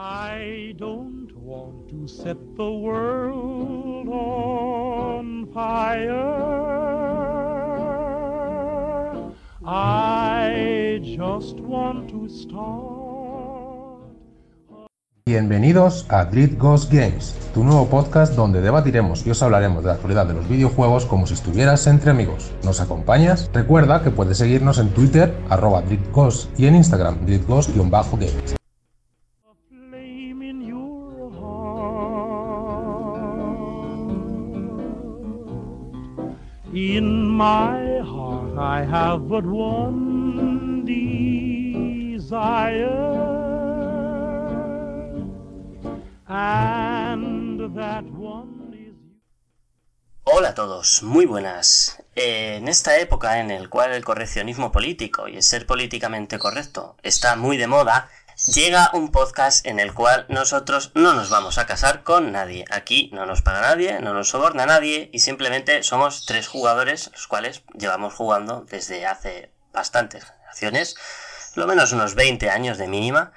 I don't want to set the world on fire. I just want to start. Bienvenidos a Dread Ghost Games, tu nuevo podcast donde debatiremos y os hablaremos de la actualidad de los videojuegos como si estuvieras entre amigos. ¿Nos acompañas? Recuerda que puedes seguirnos en Twitter, arroba DreadGhost, y en Instagram, DreadGhost-games. My heart, I have but one desire. Hola a todos, muy buenas. Eh, en esta época en la cual el correccionismo político y el ser políticamente correcto está muy de moda, llega un podcast en el cual nosotros no nos vamos a casar con nadie. Aquí no nos paga nadie, no nos soborna nadie y simplemente somos tres jugadores, los cuales llevamos jugando desde hace bastantes generaciones, lo menos unos 20 años de mínima.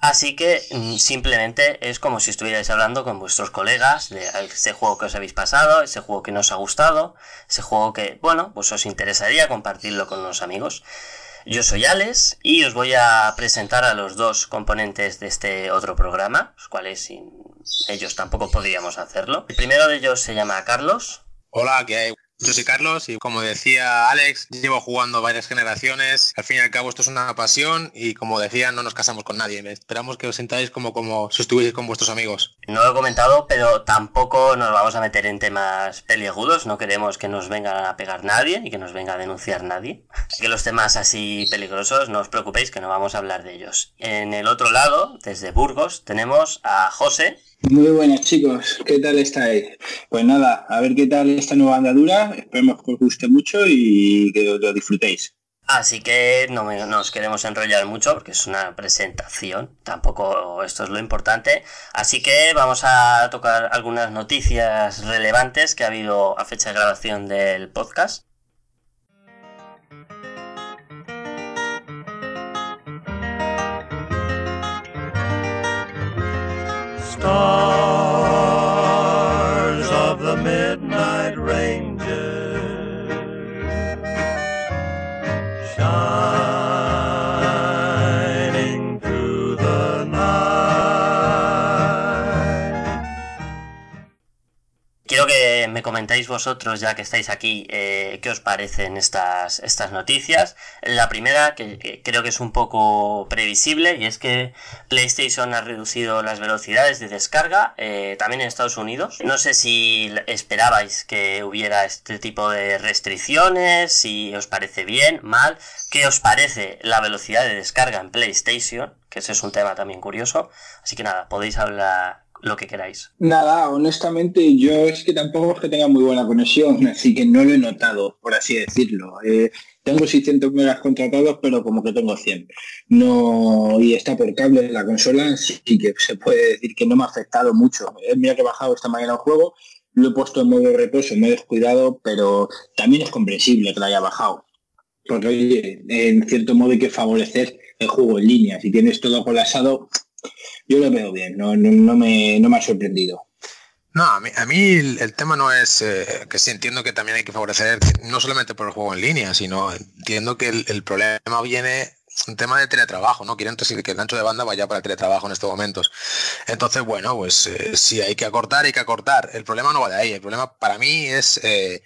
Así que mm, simplemente es como si estuvierais hablando con vuestros colegas de ese juego que os habéis pasado, ese juego que nos ha gustado, ese juego que, bueno, pues os interesaría compartirlo con los amigos. Yo soy Alex y os voy a presentar a los dos componentes de este otro programa, los cuales sin ellos tampoco podríamos hacerlo. El primero de ellos se llama Carlos. Hola, ¿qué hay? Yo soy Carlos y como decía Alex, llevo jugando varias generaciones. Al fin y al cabo esto es una pasión y como decía, no nos casamos con nadie. Esperamos que os sentáis como, como si estuvierais con vuestros amigos. No lo he comentado, pero tampoco nos vamos a meter en temas peliagudos. No queremos que nos venga a pegar nadie y que nos venga a denunciar nadie. Que los temas así peligrosos, no os preocupéis que no vamos a hablar de ellos. En el otro lado, desde Burgos, tenemos a José. Muy buenas chicos, ¿qué tal estáis? Pues nada, a ver qué tal esta nueva andadura, esperemos que os guste mucho y que lo disfrutéis. Así que no me- nos queremos enrollar mucho porque es una presentación, tampoco esto es lo importante. Así que vamos a tocar algunas noticias relevantes que ha habido a fecha de grabación del podcast. Me comentáis vosotros, ya que estáis aquí, eh, qué os parecen estas, estas noticias. La primera, que, creo que es un poco previsible, y es que PlayStation ha reducido las velocidades de descarga, eh, también en Estados Unidos. No sé si esperabais que hubiera este tipo de restricciones, si os parece bien, mal. ¿Qué os parece la velocidad de descarga en PlayStation? Que ese es un tema también curioso. Así que nada, podéis hablar lo que queráis. Nada, honestamente yo es que tampoco es que tenga muy buena conexión, así que no lo he notado, por así decirlo. Eh, tengo 600 megas contratados, pero como que tengo 100. No, y está por cable la consola, sí que se puede decir que no me ha afectado mucho. Eh, mira que he bajado esta mañana un juego, lo he puesto en modo reposo, me he descuidado, pero también es comprensible que lo haya bajado. Porque oye, en cierto modo hay que favorecer el juego en línea. Si tienes todo colapsado, yo lo veo bien, no, no, no me, no me ha sorprendido. No, a mí, a mí el, tema no es eh, que sí entiendo que también hay que favorecer, no solamente por el juego en línea, sino entiendo que el, el problema viene un tema de teletrabajo, ¿no? Quieren que el ancho de banda vaya para el teletrabajo en estos momentos. Entonces, bueno, pues eh, si hay que acortar, hay que acortar. El problema no va de ahí. El problema para mí es eh,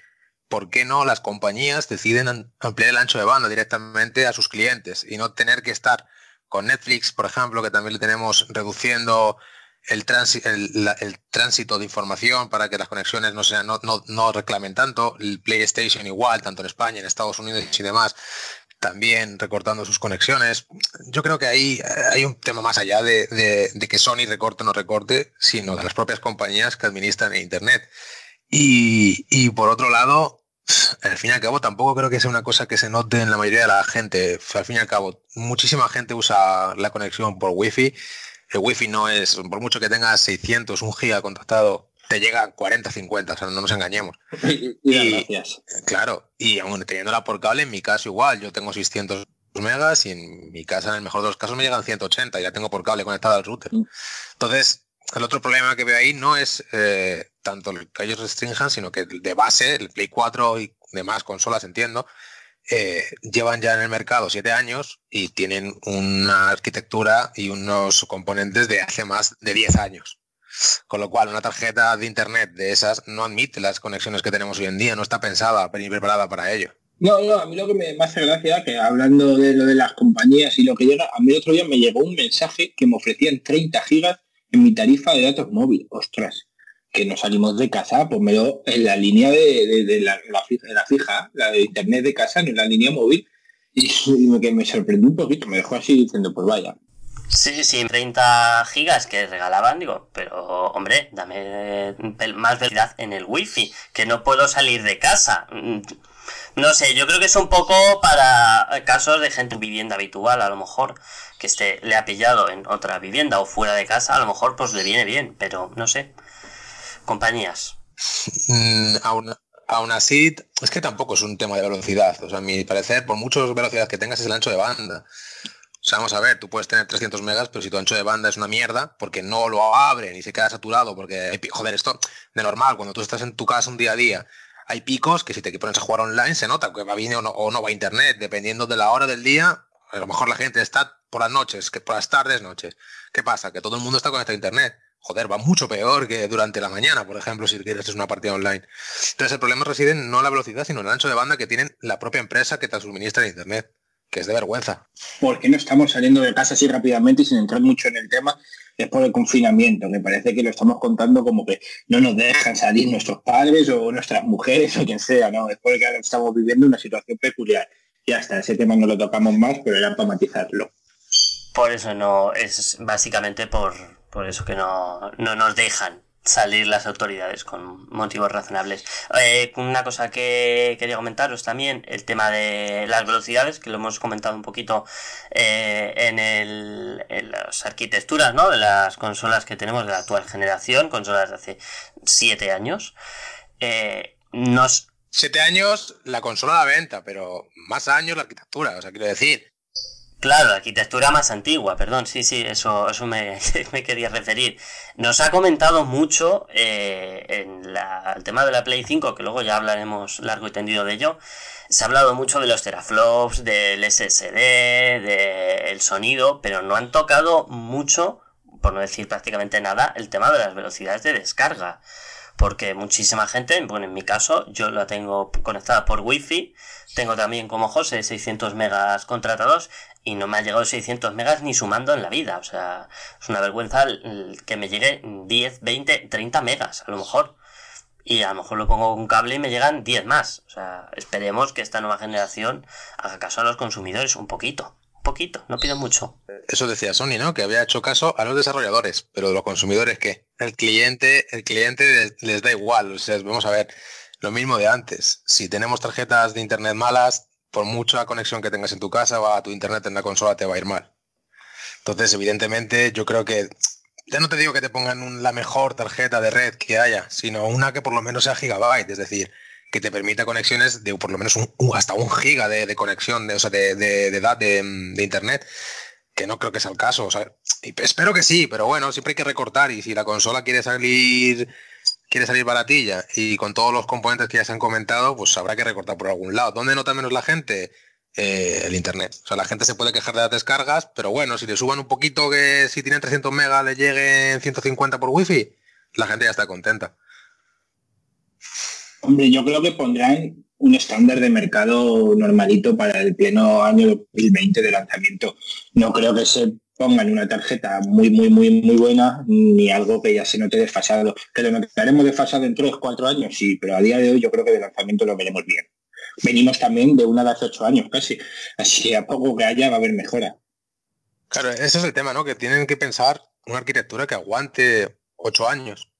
por qué no las compañías deciden am- ampliar el ancho de banda directamente a sus clientes y no tener que estar con Netflix, por ejemplo, que también le tenemos reduciendo el, el, tránsito de información para que las conexiones no, sean, no, no, no reclamen tanto, el PlayStation igual, tanto en España, en Estados Unidos y demás, también recortando sus conexiones. Yo creo que ahí eh, hay un tema más allá de, de- que Sony recorte o no recorte, sino de las propias compañías que administran Internet. Y, y por otro lado, al fin y al cabo tampoco creo que sea una cosa que se note en la mayoría de la gente. Al fin y al cabo, muchísima gente usa la conexión por wifi. El wifi no es, por mucho que tengas 600, un giga contratado, te llega a 40, 50, o sea, no nos engañemos. Y, y Y- gracias. Claro, y aún teniéndola por cable, en mi caso igual, yo tengo 600 megas y en mi casa, en el mejor de los casos, me llegan 180 y ya tengo por cable conectado al router. Mm. Entonces, el otro problema que veo ahí no es eh, tanto el que ellos restrinjan, sino que de base, el Play 4 y demás consolas, entiendo, eh, llevan ya en el mercado siete años y tienen una arquitectura y unos componentes de hace más de 10 años. Con lo cual, una tarjeta de internet de esas no admite las conexiones que tenemos hoy en día, no está pensada ni preparada para ello. No, no, a mí lo que me, hace gracia, que hablando de lo de las compañías y lo que llega, a mí el otro día me llegó un mensaje que me ofrecían 30 gigas mi tarifa de datos móvil. Ostras, que no salimos de casa, pues me lo en la línea de, la, fija, la de internet de casa, no en la línea móvil. Y, que me sorprendió un poquito, me dejó así diciendo, pues vaya. Sí, sí, 30 gigas que regalaban, digo, pero hombre, dame más velocidad en el wifi, que no puedo salir de casa. No sé, yo creo que es un poco para casos de gente en vivienda habitual, a lo mejor, que este le ha pillado en otra vivienda o fuera de casa, a lo mejor pues le viene bien, pero no sé. Compañías. Mm, aún, así, es que tampoco es un tema de velocidad. O sea, a mi parecer, por mucha velocidad que tengas, es el ancho de banda. O sea, vamos a ver, tú puedes tener 300 megas, pero si tu ancho de banda es una mierda, porque no lo abren y se queda saturado, porque, pi- joder, esto de normal, cuando tú estás en tu casa un día a día, hay picos que si te pones a jugar online se nota que va bien o no, o no va a internet, dependiendo de la hora del día. A lo mejor la gente está por las noches, que por las tardes, noches. ¿Qué pasa? Que todo el mundo está conectado a internet. Joder, va mucho peor que durante la mañana, por ejemplo, si quieres una partida online. Entonces el problema reside no en la velocidad, sino en el ancho de banda que tienen la propia empresa que te suministra el internet, que es de vergüenza. ¿Por qué no estamos saliendo de casa así rápidamente y sin entrar mucho en el tema? Es por el confinamiento, me parece que lo estamos contando como que no nos dejan salir nuestros padres o nuestras mujeres o quien sea, ¿no? Es porque ahora estamos viviendo una situación peculiar. Ya está, ese tema no lo tocamos más, pero era para matizarlo. Por eso no, es básicamente por, por eso que no, no nos dejan salir las autoridades con motivos razonables. Eh, una cosa que quería comentaros también, el tema de las velocidades, que lo hemos comentado un poquito eh, en, las arquitecturas ¿no? de las consolas que tenemos de la actual generación, consolas de hace siete años. Eh, nos Siete años la consola a la venta, pero más años la arquitectura, o sea, quiero decir. Claro, la arquitectura más antigua, perdón, sí, sí, eso, eso me, me quería referir. Nos ha comentado mucho eh, en la- el tema de la Play 5, que luego ya hablaremos largo y tendido de ello. Se ha hablado mucho de los teraflops, del SSD, del sonido, pero no han tocado mucho, por no decir prácticamente nada, el tema de las velocidades de descarga. Porque muchísima gente, bueno, en mi caso, yo la tengo conectada por wifi, tengo también como José 600 megas contratados y no me ha llegado 600 megas ni sumando en la vida. O sea, es una vergüenza que me llegue 10, 20, 30 megas a lo mejor. Y a lo mejor lo pongo con cable y me llegan 10 más. O sea, esperemos que esta nueva generación haga caso a los consumidores un poquito. Poquito, no pido mucho. Eso decía Sony, ¿no? Que había hecho caso a los desarrolladores, pero los consumidores, ¿qué? El cliente, el cliente les, les da igual. O sea, vamos a ver, lo mismo de antes. Si tenemos tarjetas de internet malas, por mucha conexión que tengas en tu casa, va a tu internet en la consola te va a ir mal. Entonces, evidentemente, yo creo que ya no te digo que te pongan un- la mejor tarjeta de red que haya, sino una que por lo menos sea gigabyte, es decir, que te permita conexiones de por lo menos un- hasta un giga de, conexión, de, o sea, de, de, de, da- de, de internet, que no creo que sea el caso. o sea, y espero que sí, pero bueno, siempre hay que recortar y si la consola quiere salir quiere salir baratilla y con todos los componentes que ya se han comentado, pues habrá que recortar por algún lado. ¿Dónde nota menos la gente? Eh, el internet. O sea, la gente se puede quejar de las descargas, pero bueno, si le suban un poquito que si tienen 300 megas le lleguen 150 por wifi, la gente ya está contenta. Hombre, yo creo que pondrán un estándar de mercado normalito para el pleno año 2020 de lanzamiento. No creo que se pongan una tarjeta muy, muy, muy, muy buena, ni algo que ya se note desfasado. Que lo notaremos desfasado en 3, 4 años, sí, pero a día de hoy yo creo que de lanzamiento lo veremos bien. Venimos también de una de hace 8 años casi, así que a poco que haya va a haber mejora. Claro, ese es el tema, ¿no? Que tienen que pensar una arquitectura que aguante 8 años.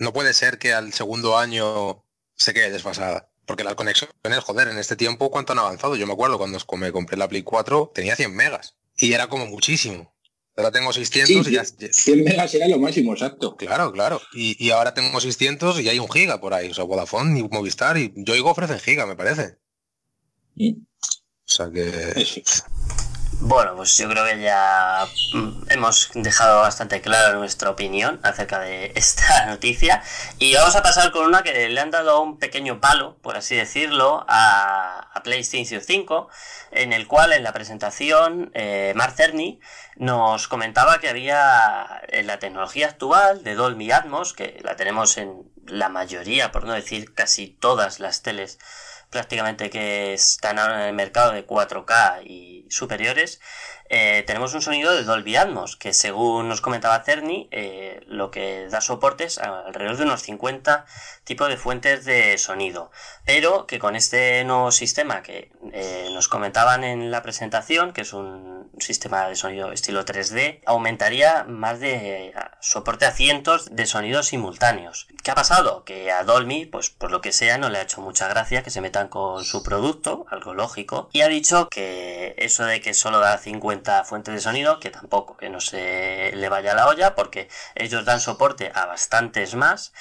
No puede ser que al segundo año se quede desfasada. Porque las conexiones, joder, en este tiempo, ¿cuánto han avanzado? Yo me acuerdo cuando me compré la Play 4, tenía 100 megas. Y era como muchísimo. Ahora tengo 600 Sí, y ya... 100 megas era lo máximo, exacto. Claro, claro. Y, y ahora tengo 600 y hay un giga por ahí. O sea, Vodafone y Movistar y Yoigo ofrecen giga, me parece. O sea que... Eso. Bueno, pues yo creo que ya mm, hemos dejado bastante clara nuestra opinión acerca de esta noticia. Y vamos a pasar con una que le han dado un pequeño palo, por así decirlo, a, PlayStation 5, en el cual en la presentación eh, Mark Cerny nos comentaba que había en la tecnología actual de Dolby Atmos, que la tenemos en la mayoría, por no decir casi todas las teles prácticamente que están ahora en el mercado de 4K y superiores, eh, tenemos un sonido de Dolby Atmos, que según nos comentaba Cerny, eh, lo que da soporte es alrededor de unos 50 tipos de fuentes de sonido. Pero que con este nuevo sistema que eh, nos comentaban en la presentación, que es un sistema de sonido estilo 3D, aumentaría más de soporte a cientos de sonidos simultáneos. ¿Qué ha pasado? Que a Dolby, pues por lo que sea, no le ha hecho mucha gracia que se metan con su producto, algo lógico, y ha dicho que eso de que solo da 50 fuentes de sonido, que tampoco, que no se le vaya la olla, porque ellos dan soporte a bastantes más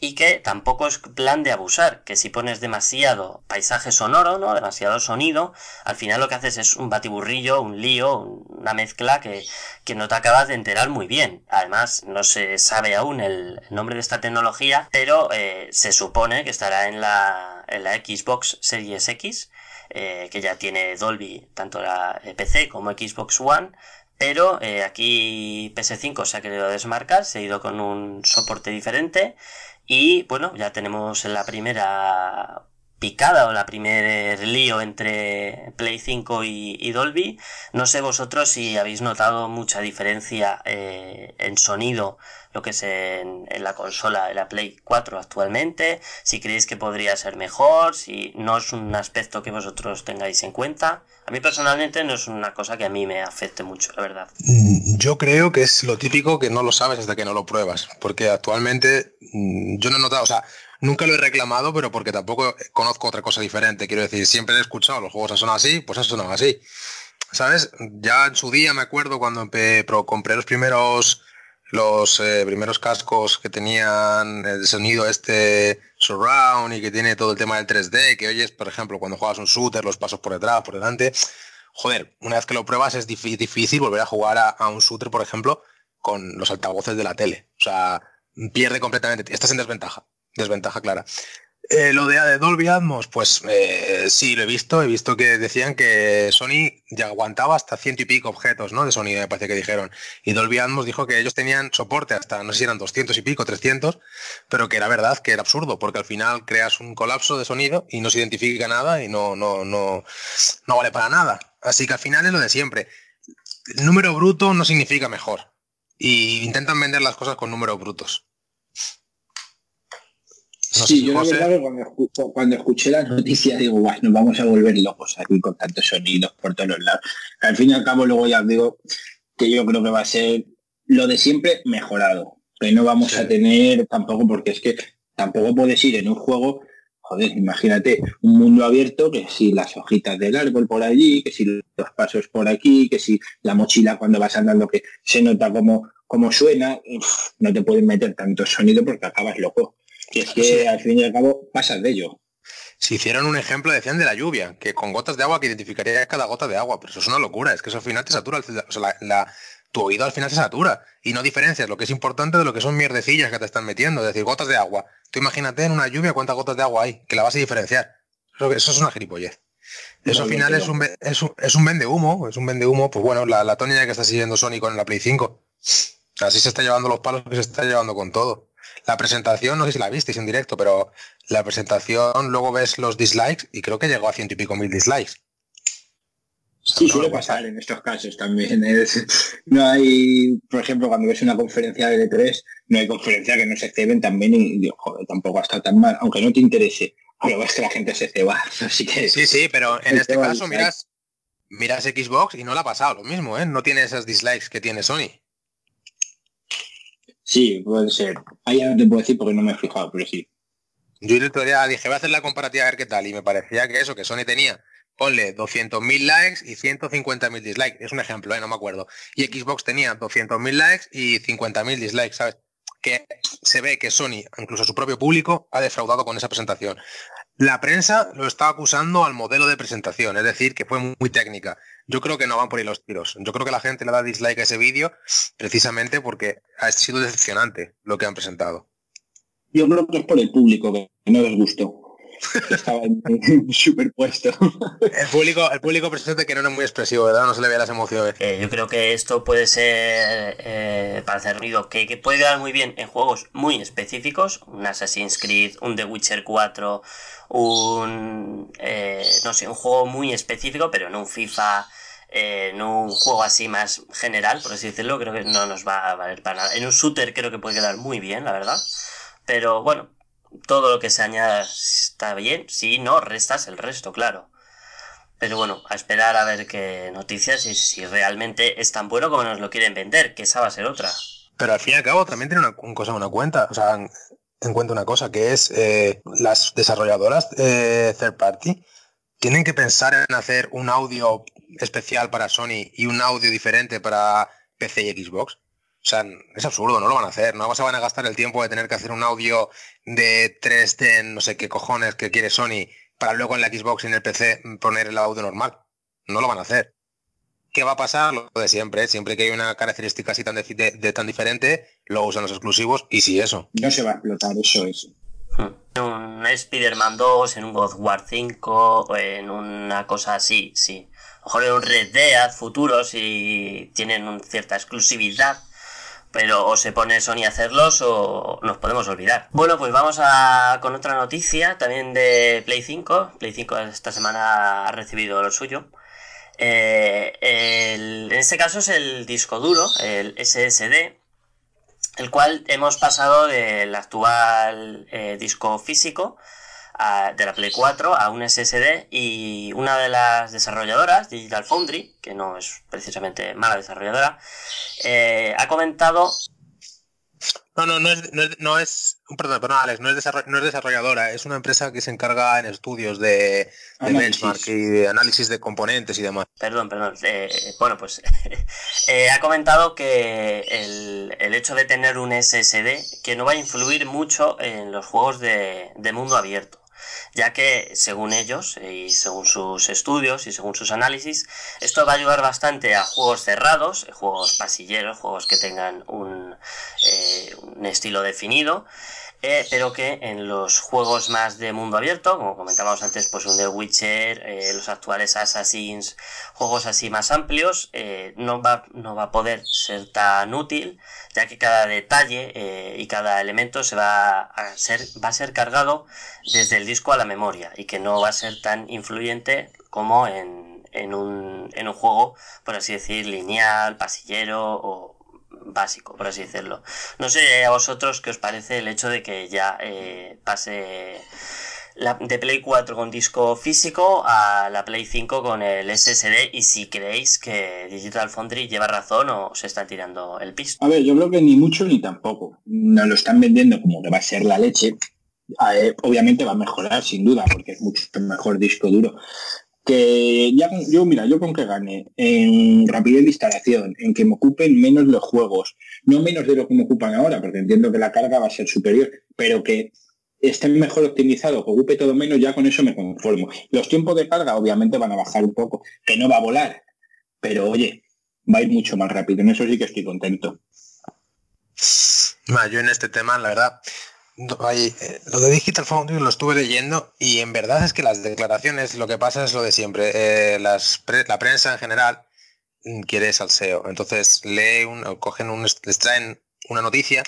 y que tampoco es plan de abusar, que si pones demasiado paisaje sonoro, ¿no? Demasiado sonido, al final lo que haces es un batiburrillo, un lío, una mezcla que, que no te acabas de enterar muy bien. Además, no se sabe aún el, nombre de esta tecnología, pero eh, se supone que estará en la, en la Xbox Series X eh, que ya tiene Dolby, tanto la eh, PC como Xbox One, pero eh, aquí PS5 se ha querido desmarcar, se ha ido con un soporte diferente y bueno, ya tenemos la primera picada o la primer lío entre Play 5 y, Dolby. No sé vosotros si habéis notado mucha diferencia en sonido lo que es en, la consola de la Play 4 actualmente, si creéis que podría ser mejor, si no es un aspecto que vosotros tengáis en cuenta. A mí personalmente no es una cosa que a mí me afecte mucho, la verdad. Mm, yo creo que es lo típico que no lo sabes hasta que no lo pruebas, porque actualmente mm, yo no he notado, o sea, nunca lo he reclamado, pero porque tampoco conozco otra cosa diferente. Quiero decir, siempre he escuchado los juegos son así, pues eso sonado así. ¿Sabes? Ya en su día me acuerdo cuando compré los primeros los eh, primeros cascos que tenían el sonido este surround y que tiene todo el tema del 3D, que oyes, por ejemplo, cuando juegas un shooter, los pasos por detrás, por delante. Joder, una vez que lo pruebas es difícil volver a jugar a, un shooter, por ejemplo, con los altavoces de la tele. O sea, pierde completamente. Estás en desventaja. Desventaja clara. Eh, lo de, de, Dolby Atmos, pues eh, sí, lo he visto. He visto que decían que Sony ya aguantaba hasta ciento y pico objetos ¿no? de sonido, me parece que dijeron. Y Dolby Atmos dijo que ellos tenían soporte hasta, no sé si eran 200 y pico, 300, pero que era verdad, que era absurdo, porque al final creas un colapso de sonido y no se identifica nada y no, no, no, no vale para nada. Así que al final es lo de siempre. El número bruto no significa mejor. Y intentan vender las cosas con números brutos sí, yo cuando, escuché la noticia digo, bueno, nos vamos a volver locos aquí con tantos sonidos por todos los lados. Al fin y al cabo luego ya digo que yo creo que va a ser lo de siempre mejorado. Que no vamos a tener tampoco, porque es que tampoco puedes ir en un juego, joder, imagínate, un mundo abierto, que si las hojitas del árbol por allí, que si los pasos por aquí, que si la mochila cuando vas andando que se nota como, como suena, no te pueden meter tanto sonido porque acabas loco. Y es que al fin y al cabo pasas de ello. Si hicieron un ejemplo, decían de la lluvia, que con gotas de agua que identificaría cada gota de agua, pero eso es una locura, es que eso al final te satura, o sea, tu oído al final se satura y no diferencias lo que es importante de lo que son mierdecillas que te están metiendo, es decir, gotas de agua. Tú imagínate en una lluvia cuántas gotas de agua hay, que la vas a diferenciar. Eso, es una gilipollez. Eso al final es un, es, un, es un vende humo, es un vende humo, pues bueno, la, la tónica que está siguiendo Sony con la Play 5. Así se está llevando los palos que se está llevando con todo. La presentación, no sé si la visteis en directo, pero la presentación, luego ves los dislikes y creo que llegó a ciento y pico mil dislikes. Sí, suele pasar en estos casos también. no hay, por ejemplo, cuando ves una conferencia de E3, no hay conferencia que no se ceben también y joder, tampoco ha estado tan mal, aunque no te interese. Pero ves que la gente se ceba. Así que. Sí, sí, pero en este caso miras, miras Xbox y no le ha pasado lo mismo, ¿eh? No tiene esas dislikes que tiene Sony. Sí, puede ser. Ahí ya no te puedo decir porque no me he fijado, pero sí. Yo el otro día dije, voy a hacer la comparativa a ver qué tal, y me parecía que eso, que Sony tenía, ponle 200.000 likes y 150.000 dislikes. Es un ejemplo, ¿eh? no me acuerdo. Y Xbox tenía 200.000 likes y 50.000 dislikes, ¿sabes? Que se ve que Sony, incluso su propio público, ha defraudado con esa presentación. La prensa lo está acusando al modelo de presentación, es decir, que fue muy, técnica. Yo creo que no van por ahí los tiros. Yo creo que la gente le da dislike a ese vídeo precisamente porque ha sido decepcionante lo que han presentado. Yo creo que es por el público que no les gustó. Estaba superpuesto. El público, el público presente que no es muy expresivo, ¿verdad? No se le ve las emociones. Eh, yo creo que esto puede ser, eh, para hacer ruido, que, que, puede quedar muy bien en juegos muy específicos, un Assassin's Creed, un The Witcher 4, un, eh, no sé, un juego muy específico, pero en un FIFA, en un juego así más general, por así decirlo, creo que no nos va a valer para nada. En un shooter creo que puede quedar muy bien, la verdad. Pero bueno, todo lo que se añada está bien, si no, restas el resto, claro. Pero bueno, a esperar a ver qué noticias y si realmente es tan bueno como nos lo quieren vender, que esa va a ser otra. Pero al fin y al cabo también tiene una, cosa, una cuenta, o sea, en, cuenta una cosa, que es eh, las desarrolladoras eh, third party tienen que pensar en hacer un audio especial para Sony y un audio diferente para PC y Xbox. O sea, es absurdo, no lo van a hacer. No se van a gastar el tiempo de tener que hacer un audio de 3D, no sé qué cojones que quiere Sony, para luego en la Xbox y en el PC poner el audio normal. No lo van a hacer. ¿Qué va a pasar? Lo de siempre. Siempre que hay una característica así tan, de, tan diferente, lo usan los exclusivos y sí, eso. No se va a explotar, eso es. En un Spider-Man 2, en un God War 5, en una cosa así, sí. A lo mejor en un Red Dead futuro, si tienen una cierta exclusividad pero o se pone Sony a hacerlos o nos podemos olvidar. Bueno, pues vamos a, con otra noticia también de Play 5. Play 5 esta semana ha recibido lo suyo. Eh, en este caso es el disco duro, el SSD, el cual hemos pasado del actual eh, disco físico de la Play 4 a un SSD y una de las desarrolladoras, Digital Foundry, que no es precisamente mala desarrolladora, eh, ha comentado... No, no, no es, no es, perdón, perdón, Alex, no es, desarrolladora, es una empresa que se encarga en estudios de, benchmark y de análisis de componentes y demás. Perdón, perdón. Eh, bueno, pues eh, ha comentado que el, el, hecho de tener un SSD que no va a influir mucho en los juegos de mundo abierto ya que según ellos eh, y según sus estudios y según sus análisis, esto va a ayudar bastante a juegos cerrados, eh, juegos pasilleros, juegos que tengan un, eh, un estilo definido, pero que en los juegos más de mundo abierto, como comentábamos antes, pues un The Witcher, los actuales Assassins, juegos así más amplios, no, va, no va a poder ser tan útil ya que cada detalle eh, y cada elemento se va a ser, va a ser cargado desde el disco a la memoria y que no va a ser tan influyente como en, en, un, en un juego, por así decir, lineal, pasillero o básico, por así decirlo. No sé a vosotros qué os parece el hecho de que ya eh, pase la, de Play 4 con disco físico a la Play 5 con el SSD y si creéis que Digital Foundry lleva razón o se está tirando el piso. A ver, yo creo que ni mucho ni tampoco. Nos lo están vendiendo como que va a ser la leche. obviamente va a mejorar sin duda porque es mucho mejor disco duro. Que ya yo, mira, yo con que gane en rapidez de instalación, en que me ocupen menos los juegos, no menos de lo que me ocupan ahora, porque entiendo que la carga va a ser superior, pero que esté mejor optimizado, que ocupe todo menos, ya con eso me conformo. Los tiempos de carga obviamente van a bajar un poco, que no va a volar, pero oye, va a ir mucho más rápido, en eso sí que estoy contento. yo en este tema, la verdad, eh, lo de Digital Foundry lo estuve leyendo y en verdad es que las declaraciones, lo que pasa es lo de siempre. Eh, las la prensa en general mm, quiere salseo. Entonces lee un, cogen un, les traen una noticia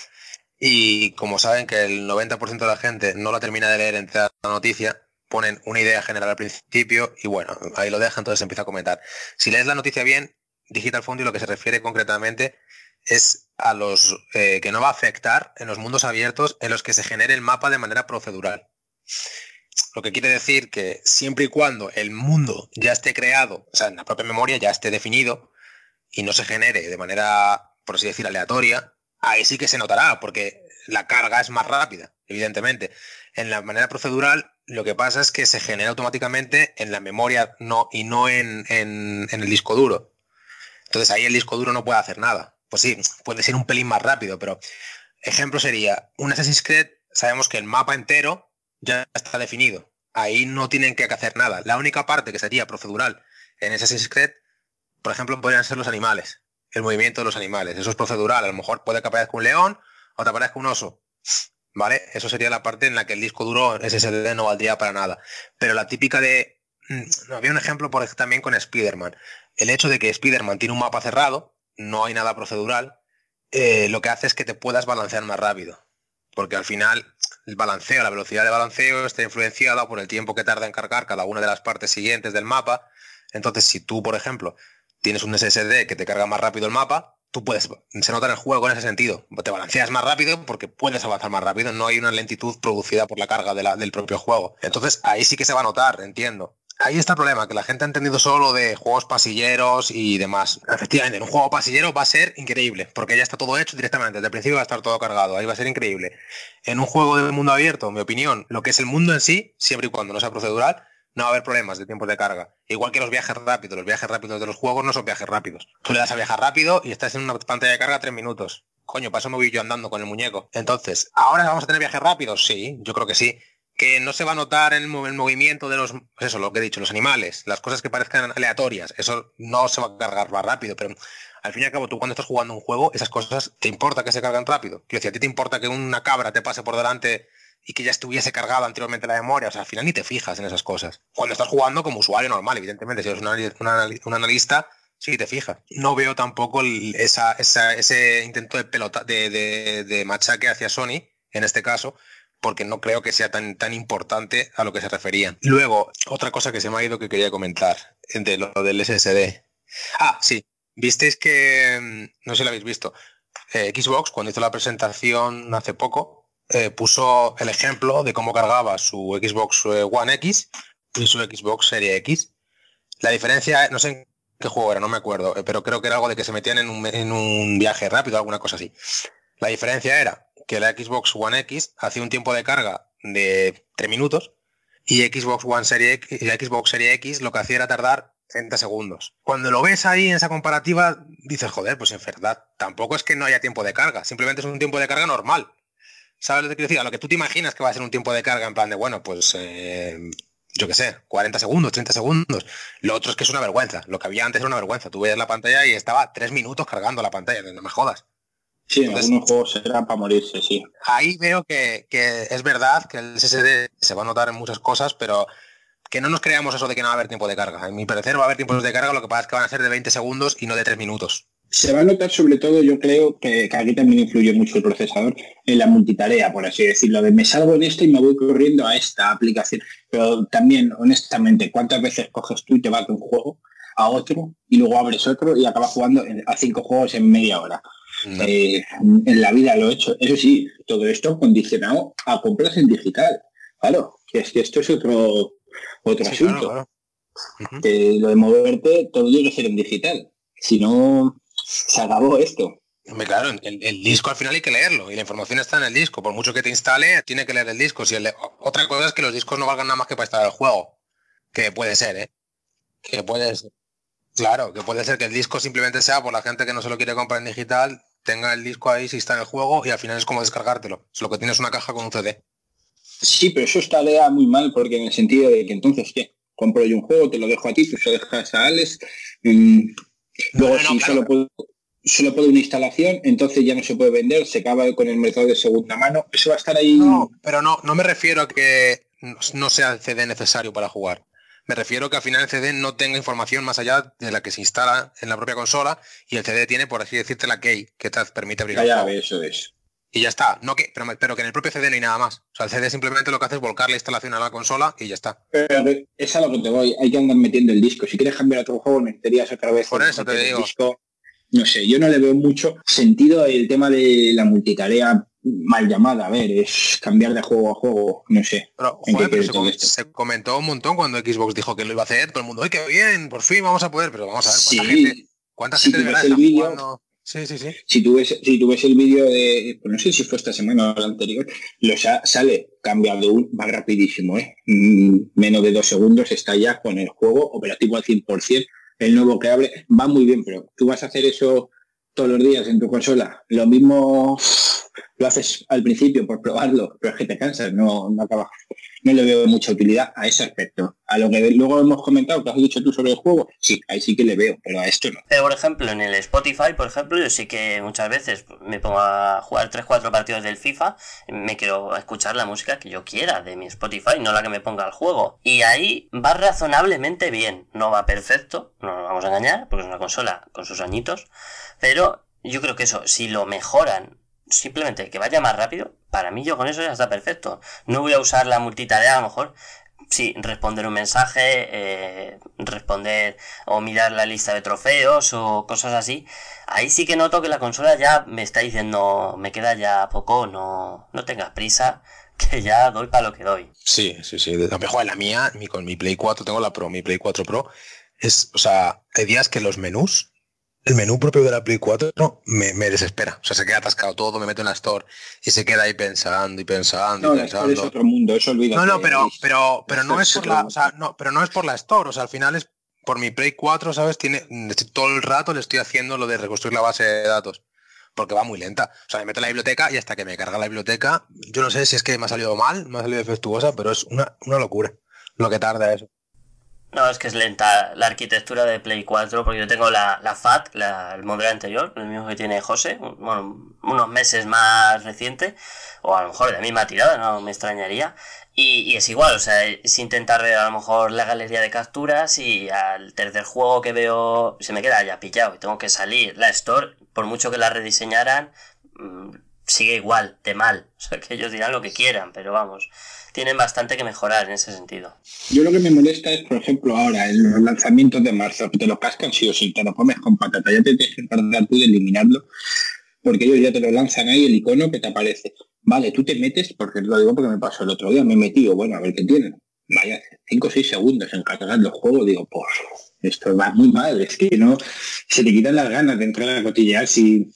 y como saben que el 90% de la gente no la termina de leer entre la noticia, ponen una idea general al principio y bueno, ahí lo dejan, entonces empieza a comentar. Si lees la noticia bien, Digital Foundry lo que se refiere concretamente es a los eh, que no va a afectar en los mundos abiertos en los que se genere el mapa de manera procedural. Lo que quiere decir que siempre y cuando el mundo ya esté creado, o sea, en la propia memoria ya esté definido y no se genere de manera, por así decir, aleatoria, ahí sí que se notará, porque la carga es más rápida, evidentemente. En la manera procedural, lo que pasa es que se genera automáticamente en la memoria no, y no en, el disco duro. Entonces ahí el disco duro no puede hacer nada. Pues sí, puede ser un pelín más rápido, pero ejemplo sería, un Assassin's Creed, sabemos que el mapa entero ya está definido. ahí no tienen que hacer nada. La única parte que sería procedural en Assassin's Creed, por ejemplo, podrían ser los animales, el movimiento de los animales. Eso es procedural. A lo mejor puede que aparezca un león o te aparezca un oso. ¿Vale? Eso sería la parte en la que el disco duro SSD no valdría para nada. Pero la típica de... mm, Había un ejemplo por, también con Spider-Man. El hecho de que Spider-Man tiene un mapa cerrado, no hay nada procedural, eh, lo que hace es que te puedas balancear más rápido. Porque al final el balanceo, la velocidad de balanceo está influenciada por el tiempo que tarda en cargar cada una de las partes siguientes del mapa. Entonces, si tú, por ejemplo, tienes un SSD que te carga más rápido el mapa, tú puedes, se nota en el juego en ese sentido. Te balanceas más rápido porque puedes avanzar más rápido, no hay una lentitud producida por la carga del propio juego. Entonces, ahí sí que se va a notar, entiendo. Ahí está el problema, que la gente ha entendido solo de juegos pasilleros y demás. Efectivamente, en un juego pasillero va a ser increíble, porque ya está todo hecho directamente, desde el principio va a estar todo cargado, ahí va a ser increíble. En un juego de mundo abierto, en mi opinión, lo que es el mundo en sí, siempre y cuando no sea procedural, no va a haber problemas de tiempos de carga. Igual que los viajes rápidos, los viajes rápidos de los juegos no son viajes rápidos. Tú le das a viajar rápido y estás en una pantalla de carga tres minutos. Coño, para eso me voy yo andando con el muñeco. Entonces, ¿ahora vamos a tener viajes rápidos? Sí, yo creo que sí. Que no se va a notar en el, mo- el movimiento de los, pues eso, lo que he dicho, los animales, las cosas que parezcan aleatorias. Eso no se va a cargar más rápido, pero al fin y al cabo, tú cuando estás jugando un juego, esas cosas te importa que se cargan rápido. Quiero decir, a ti te importa que una cabra te pase por delante y que ya estuviese cargada anteriormente la memoria. O sea, al final ni te fijas en esas cosas. Cuando estás jugando como usuario normal, evidentemente, si eres un, un analista, sí te fijas. No veo tampoco el- esa, esa- ese intento de pelota, de, de- de machaque hacia Sony, en este caso, porque no creo que sea tan, tan importante a lo que se referían. Luego, otra cosa que se me ha ido que quería comentar, de lo del SSD. Ah, sí. Visteis que, mm, no sé si lo habéis visto, eh, Xbox cuando hizo la presentación hace poco, eh, puso el ejemplo de cómo cargaba su Xbox eh, One X y su Xbox Serie X. La diferencia, no sé en qué juego era, no me acuerdo, pero creo que era algo de que se metían en un, en un viaje rápido, alguna cosa así. La diferencia era que la Xbox One X hacía un tiempo de carga de 3 minutos y Xbox One Serie X, y la Xbox Serie X lo que hacía era tardar 30 segundos. Cuando lo ves ahí en esa comparativa, dices, joder, pues en verdad, tampoco es que no haya tiempo de carga, simplemente es un tiempo de carga normal. ¿Sabes lo que quiero decir? Lo que tú te imaginas que va a ser un tiempo de carga en plan de, bueno, pues, eh, yo qué sé, 40 segundos, 30 segundos. Lo otro es que es una vergüenza. Lo que había antes era una vergüenza. Tú veías la pantalla y estaba 3 minutos cargando la pantalla, no me jodas. Sí, en Entonces- algunos juegos será para morirse, sí. Ahí veo que, que es verdad que el SSD se va a notar en muchas cosas, pero que no nos creamos eso de que no va a haber tiempo de carga. En mi parecer va a haber tiempos de carga, lo que pasa es que van a ser de 20 segundos y no de 3 minutos. Se va a notar sobre todo, yo creo que, que aquí también influye mucho el procesador en la multitarea, por así decirlo, de me salgo en esta y me voy corriendo a esta aplicación. Pero también, honestamente, ¿cuántas veces coges tú y te vas de un juego a otro y luego abres otro y acabas jugando a cinco juegos en media hora? No. Eh, en la vida lo he hecho. Eso sí, todo esto condicionado a compras en digital. Claro, es que esto es otro, otro Sí, asunto. claro, claro. Lo de moverte todo tiene que ser en digital. Si no, se acabó esto. Claro, el, el disco al final hay que leerlo y la información está en el disco. Por mucho que te instale, tiene que leer el disco. Si el- otra cosa es que los discos no valgan nada más que para instalar el juego. Que puede ser, ¿eh? Que puede ser. Claro, que puede ser que el disco simplemente sea por la gente que no se lo quiere comprar en digital, tenga el disco ahí, se instala el juego y al final es como descargártelo. Es lo que tienes una caja con un CD. Sí, pero eso está lea muy mal porque en el sentido de que entonces, ¿qué? Compro yo un juego, te lo dejo a ti, tú se lo dejas a Alex. mm, luego, no, no, si claro. solo, puedo, solo puedo una instalación, entonces ya no se puede vender, se acaba con el mercado de segunda mano. Eso va a estar ahí. No, pero no, no me refiero a que no- no sea el CD necesario para jugar. Me refiero que al final el CD no tenga información más allá de la que se instala en la propia consola y el CD tiene, por así decirte, la key que te permite abrir ya, juego. eso es. Y ya está. No que, pero, pero que en el propio CD no hay nada más. O sea, el CD simplemente lo que hace es volcar la instalación a la consola y ya está. Pero es a lo que te voy, hay que andar metiendo el disco. Si quieres cambiar a otro juego, necesitarías otra vez Por eso te meter el digo. disco. No sé, yo no le veo mucho sentido el tema de la multitarea mal llamada. A ver, es cambiar de juego a juego, no sé. Pero, ¿En qué joder, pero se, todo com- esto? se comentó un montón cuando Xbox dijo que lo iba a hacer. Todo el mundo, ¡ay, qué bien! Por fin vamos a poder. Pero vamos a ver, ¿cuánta Sí, gente, cuánta si gente de verdad está vídeo- jugando? Sí, sí, sí. si tú ves, si tú ves el vídeo de, pues no sé si fue esta semana o la anterior, lo sa- sale cambiado un, va rapidísimo, ¿eh? Mm, menos de dos segundos está ya con el juego operativo al 100%, el nuevo que abre, va muy bien, pero tú vas a hacer eso todos los días en tu consola, lo mismo lo haces al principio por probarlo, pero es que te cansas, no, no acabas. No le veo mucha utilidad a ese aspecto. A lo que luego hemos comentado, que has dicho tú sobre el juego, sí, ahí sí que le veo, pero a esto no. Pero por ejemplo, en el Spotify, por ejemplo, yo sí que muchas veces me pongo a jugar 3-4 partidos del FIFA, me quiero escuchar la música que yo quiera de mi Spotify, no la que me ponga al juego. Y ahí va razonablemente bien, no va perfecto, no nos vamos a engañar, porque es una consola con sus añitos, pero yo creo que eso, si lo mejoran simplemente que vaya más rápido, para mí yo con eso ya está perfecto. No voy a usar la multitarea a lo mejor. Sí, responder un mensaje, eh, responder o mirar la lista de trofeos o cosas así. Ahí sí que noto que la consola ya me está diciendo, me queda ya poco, no, no tengas prisa, que ya doy para lo que doy. Sí, sí, sí. A mejor la mía, con mi Play 4, tengo la Pro, mi Play 4 Pro, es, o sea, hay días que los menús el menú propio de la Play 4 me, me, desespera. O sea, se queda atascado todo, me meto en la Store y se queda ahí pensando y pensando no, y pensando. Es otro mundo, eso. No, no, pero, pero, pero no es por la, o sea, no, pero no es por la Store. O sea, al final es por mi Play 4, ¿sabes? Tiene, todo el rato le estoy haciendo lo de reconstruir la base de datos. Porque va muy lenta. O sea, me meto en la biblioteca y hasta que me carga la biblioteca, yo no sé si es que me ha salido mal, me ha salido defectuosa, pero es una, una locura lo que tarda eso. No, es que es lenta la arquitectura de Play 4, porque yo tengo la, la FAT, la, el modelo anterior, el mismo que tiene José, bueno, unos meses más reciente, o a lo mejor de la misma tirada, no me extrañaría. Y, y, es igual, o sea, es intentar ver a lo mejor la galería de capturas y al tercer juego que veo se me queda ya pillado y tengo que salir. La Store, por mucho que la rediseñaran, sigue igual, de mal. O sea, que ellos dirán lo que quieran, pero vamos, tienen bastante que mejorar en ese sentido. Yo lo que me molesta es, por ejemplo, ahora, en los lanzamientos de marzo, que te lo cascan sí o sí, te lo comes con patata, ya te tienes que encargar tú de eliminarlo, porque ellos ya te lo lanzan ahí, el icono que te aparece. Vale, tú te metes, porque lo digo porque me pasó el otro día, me he metido, bueno, a ver qué tienen. Vaya, 5 o 6 segundos en cargar los juegos, digo, pues esto va muy mal, es que no, se te quitan las ganas de entrar a cotillear si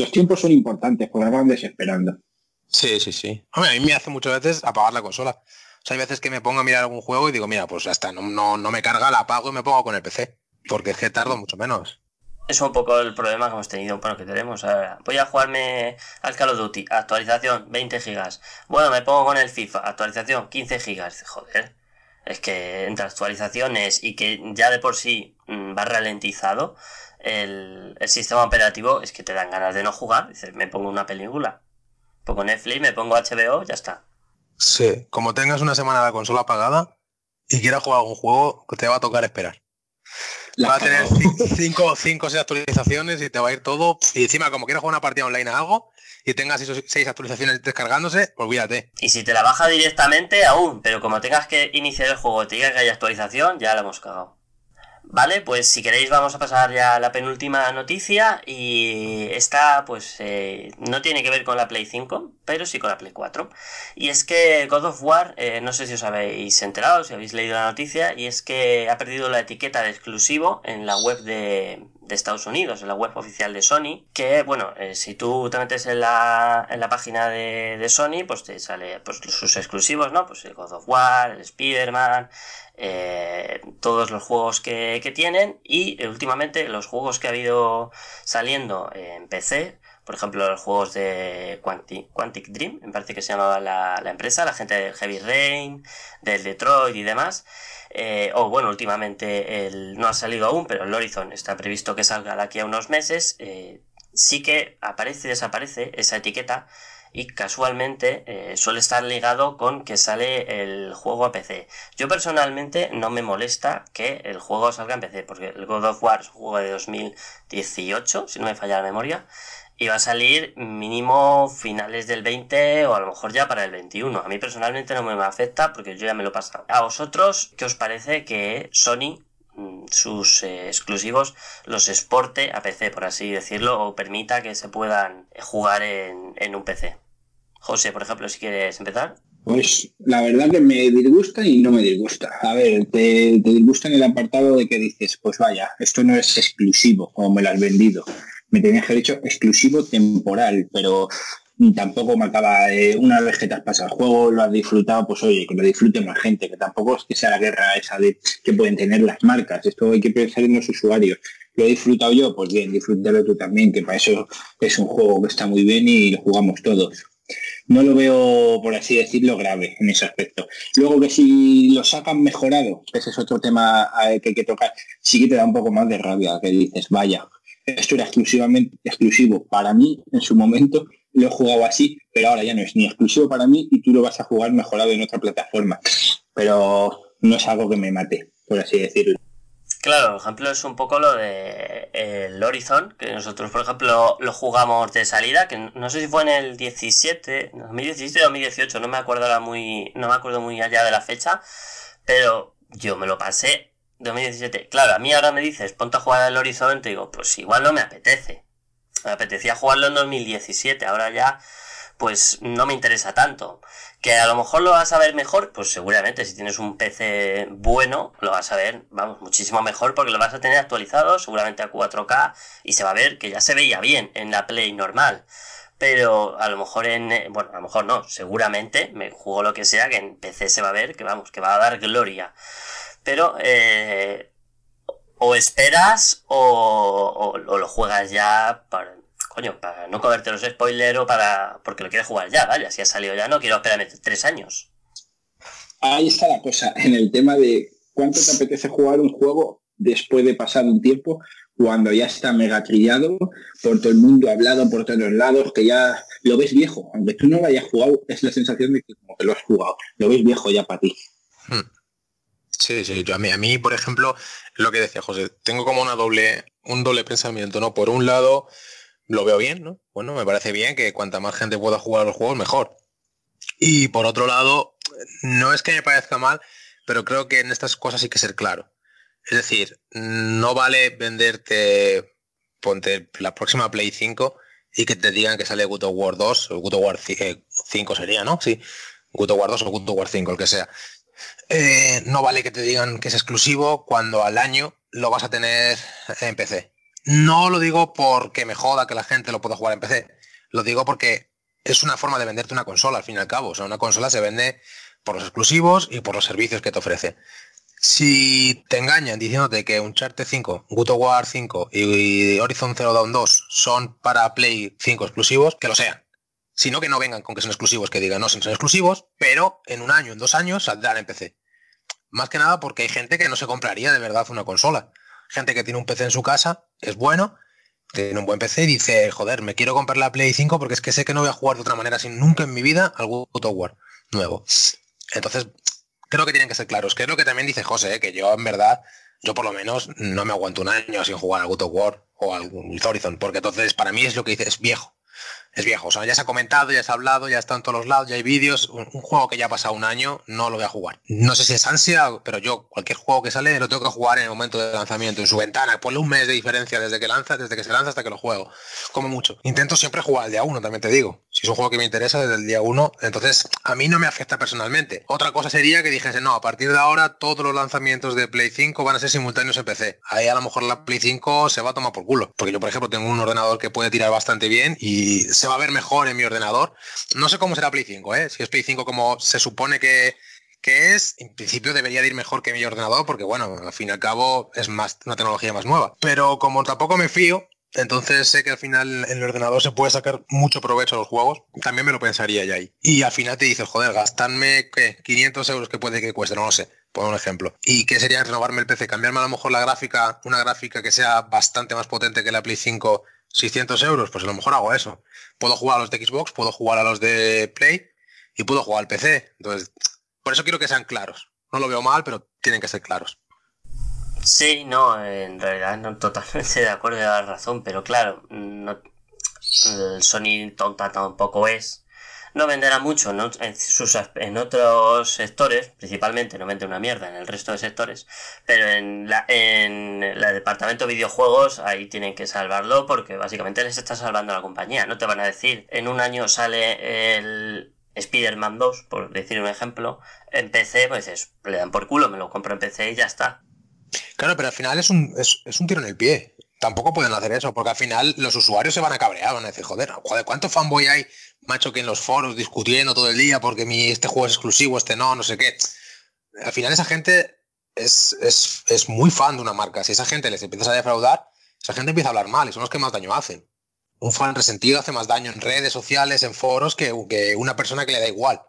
los tiempos son importantes, porque van desesperando. Sí, sí, sí. Hombre, a mí me hace muchas veces apagar la consola. O sea, hay veces que me pongo a mirar algún juego y digo, mira, pues hasta no, no, no me carga, la apago y me pongo con el PC. Porque es que tardo mucho menos. Es un poco el problema que hemos tenido, bueno, que tenemos. Ahora, voy a jugarme al Call of Duty, actualización 20 gigas. Bueno, me pongo con el FIFA, actualización 15 gigas. Joder, es que entre actualizaciones y que ya de por sí mmm, va ralentizado el, el, sistema operativo, es que te dan ganas de no jugar. Dices, me pongo una película. Pongo Netflix, me pongo HBO, ya está. Sí, como tengas una semana la consola apagada y quieras jugar algún juego, te va a tocar esperar. La va a tener 5 o 6 actualizaciones y te va a ir todo. Y encima, como quieras jugar una partida online a algo y tengas 6 actualizaciones descargándose, olvídate. Y si te la baja directamente, aún, pero como tengas que iniciar el juego y te diga que hay actualización, ya la hemos cagado. Vale, pues si queréis vamos a pasar ya a la penúltima noticia y esta pues eh, no tiene que ver con la Play 5, pero sí con la Play 4. Y es que God of War, eh, no sé si os habéis enterado, si habéis leído la noticia, y es que ha perdido la etiqueta de exclusivo en la web de, de Estados Unidos, en la web oficial de Sony, que bueno, eh, si tú te metes en la, en la página de, de, Sony, pues te sale pues, sus exclusivos, ¿no? Pues el God of War, el Spider-Man, eh, todos los juegos que, tienen y eh, últimamente los juegos que ha habido saliendo en PC, por ejemplo los juegos de Quantic, Dream, me parece que se llamaba la, empresa, la gente del Heavy Rain, del Detroit y demás, eh, o bueno, últimamente el, no ha salido aún, pero el Horizon está previsto que salga de aquí a unos meses, sí que aparece y desaparece esa etiqueta y casualmente eh, suele estar ligado con que sale el juego a PC. Yo personalmente no me molesta que el juego salga en PC, porque el God of War es un juego de 2018, si no me falla la memoria, y va a salir mínimo finales del 20 o a lo mejor ya para el 21. A mí personalmente no me afecta porque yo ya me lo he pasado. A vosotros, ¿qué os parece que Sony sus eh, exclusivos los exporte a PC, por así decirlo, o permita que se puedan jugar en, en un PC. José, por ejemplo, si quieres empezar. Pues la verdad que me disgusta y no me disgusta. A ver, te, disgusta en el apartado de que dices, pues vaya, esto no es exclusivo, como me lo has vendido. Me tenías que haber dicho exclusivo temporal, pero tampoco me acaba, eh, una vez que te has pasado el juego, lo has disfrutado, pues oye, que lo disfrute más gente, que tampoco es que sea la guerra esa de que pueden tener las marcas, esto hay que pensar en los usuarios. Lo he disfrutado yo, pues bien, disfrútalo tú también, que para eso es un juego que está muy bien y lo jugamos todos. no lo veo, por así decirlo, grave en ese aspecto. Luego que si lo sacan mejorado, ese es otro tema eh, que hay que tocar, sí que te da un poco más de rabia, que dices, vaya, esto era exclusivamente exclusivo para mí en su momento, lo he jugado así, pero ahora ya no es ni exclusivo para mí y tú lo vas a jugar mejorado en otra plataforma. Pero no es algo que me mate, por así decirlo. Claro, por ejemplo, es un poco lo de el Horizon, que nosotros, por ejemplo, lo jugamos de salida, que no sé si fue en el 17, 2017 o 2018, no me acuerdo ahora muy, no me acuerdo muy allá de la fecha, pero yo me lo pasé 2017. Claro, a mí ahora me dices, ponte a jugar el Horizon, te digo, pues igual no me apetece. Me apetecía jugarlo en 2017, ahora ya pues no me interesa tanto. Que a lo mejor lo vas a ver mejor, pues seguramente si tienes un PC bueno, lo vas a ver, vamos, muchísimo mejor porque lo vas a tener actualizado, seguramente a 4K, y se va a ver que ya se veía bien en la Play normal. Pero a lo mejor en, eh, bueno, a lo mejor no, seguramente, me juego lo que sea, que en PC se va a ver, que vamos, que va a dar gloria. Pero, eh, o esperas o, o lo juegas ya para, coño, para no comerte los spoilers o para. porque lo quieres jugar ya, vaya, si ha salido ya, no quiero esperarme tres años. Ahí está la cosa, en el tema de cuánto te apetece jugar un juego después de pasar un tiempo, cuando ya está mega trillado, por todo el mundo hablado por todos los lados, que ya lo ves viejo, aunque tú no lo hayas jugado, es la sensación de que como que lo has jugado, lo ves viejo ya para ti. Hmm. Sí, sí, yo a mí, a mí, por ejemplo, lo que decía José, tengo como una doble, un doble pensamiento, ¿no? Por un lado, lo veo bien, ¿no? Bueno, me parece bien que cuanta más gente pueda jugar a los juegos, mejor. Y por otro lado, no es que me parezca mal, pero creo que en estas cosas hay que ser claro. Es decir, no vale venderte, ponte la próxima Play 5 y que te digan que sale God of War 2 o God of War 5 eh, sería, ¿no? Sí, God of War 2 o God of War 5, el que sea. Eh, no vale que te digan que es exclusivo cuando al año lo vas a tener en PC. No lo digo porque me joda que la gente lo pueda jugar en PC. Lo digo porque es una forma de venderte una consola, al fin y al cabo. O sea, una consola se vende por los exclusivos y por los servicios que te ofrece. Si te engañan diciéndote que Uncharted 5, God of War 5 y Horizon Zero Dawn 2 son para Play 5 exclusivos, que lo sean. Sino que no vengan con que son exclusivos, que digan no son exclusivos, pero en un año, en dos años saldrán en PC. Más que nada porque hay gente que no se compraría de verdad una consola gente que tiene un PC en su casa, es bueno, tiene un buen PC y dice, joder, me quiero comprar la Play 5 porque es que sé que no voy a jugar de otra manera sin nunca en mi vida al God War nuevo. Entonces, creo que tienen que ser claros, que es lo que también dice José, ¿eh? que yo en verdad, yo por lo menos no me aguanto un año sin jugar al God of War o al Horizon, porque entonces para mí es lo que dice, es viejo es viejo. O sea, ya se ha comentado, ya se ha hablado, ya está en todos los lados, ya hay vídeos. Un, juego que ya ha pasado un año, no lo voy a jugar. No sé si es ansia, pero yo cualquier juego que sale lo tengo que jugar en el momento de lanzamiento, en su ventana. Ponle un mes de diferencia desde que lanza, desde que se lanza hasta que lo juego. Como mucho. Intento siempre jugar al día uno, también te digo. Si es un juego que me interesa desde el día uno, entonces a mí no me afecta personalmente. Otra cosa sería que dijese, no, a partir de ahora todos los lanzamientos de Play 5 van a ser simultáneos en PC. Ahí a lo mejor la Play 5 se va a tomar por culo. Porque yo, por ejemplo, tengo un ordenador que puede tirar bastante bien y se va a ver mejor en mi ordenador. No sé cómo será Play 5, ¿eh? Si es Play 5 como se supone que, que es, en principio debería de ir mejor que mi ordenador porque, bueno, al fin y al cabo es más una tecnología más nueva. Pero como tampoco me fío, entonces sé que al final en el ordenador se puede sacar mucho provecho a los juegos. También me lo pensaría ya ahí. Y al final te dices, joder, gastarme ¿qué? 500 euros que puede que cueste, no lo sé. Por un ejemplo. ¿Y qué sería renovarme el PC? Cambiarme a lo mejor la gráfica, una gráfica que sea bastante más potente que la Play 5 600 euros, pues a lo mejor hago eso. Puedo jugar a los de Xbox, puedo jugar a los de Play y puedo jugar al PC. Entonces, por eso quiero que sean claros. No lo veo mal, pero tienen que ser claros. Sí, no, en realidad no totalmente de acuerdo de la razón, pero claro, no, el Sony tonta tampoco es no venderá mucho en, sus, en otros sectores, principalmente no vende una mierda en el resto de sectores, pero en la, en el departamento de videojuegos ahí tienen que salvarlo porque básicamente les está salvando la compañía. No te van a decir, en un año sale el Spider-Man 2, por decir un ejemplo, en PC, pues es, le dan por culo, me lo compro en PC y ya está. Claro, pero al final es un, es, es un tiro en el pie tampoco pueden hacer eso, porque al final los usuarios se van a cabrear, van a decir, joder, joder, ¿cuánto fanboy hay, macho, que en los foros discutiendo todo el día porque mi, este juego es exclusivo, este no, no sé qué? Al final esa gente es, es, muy fan de una marca. Si esa gente les empieza a defraudar, esa gente empieza a hablar mal y son los que más daño hacen. un fan resentido hace más daño en redes sociales, en foros, que, que una persona que le da igual.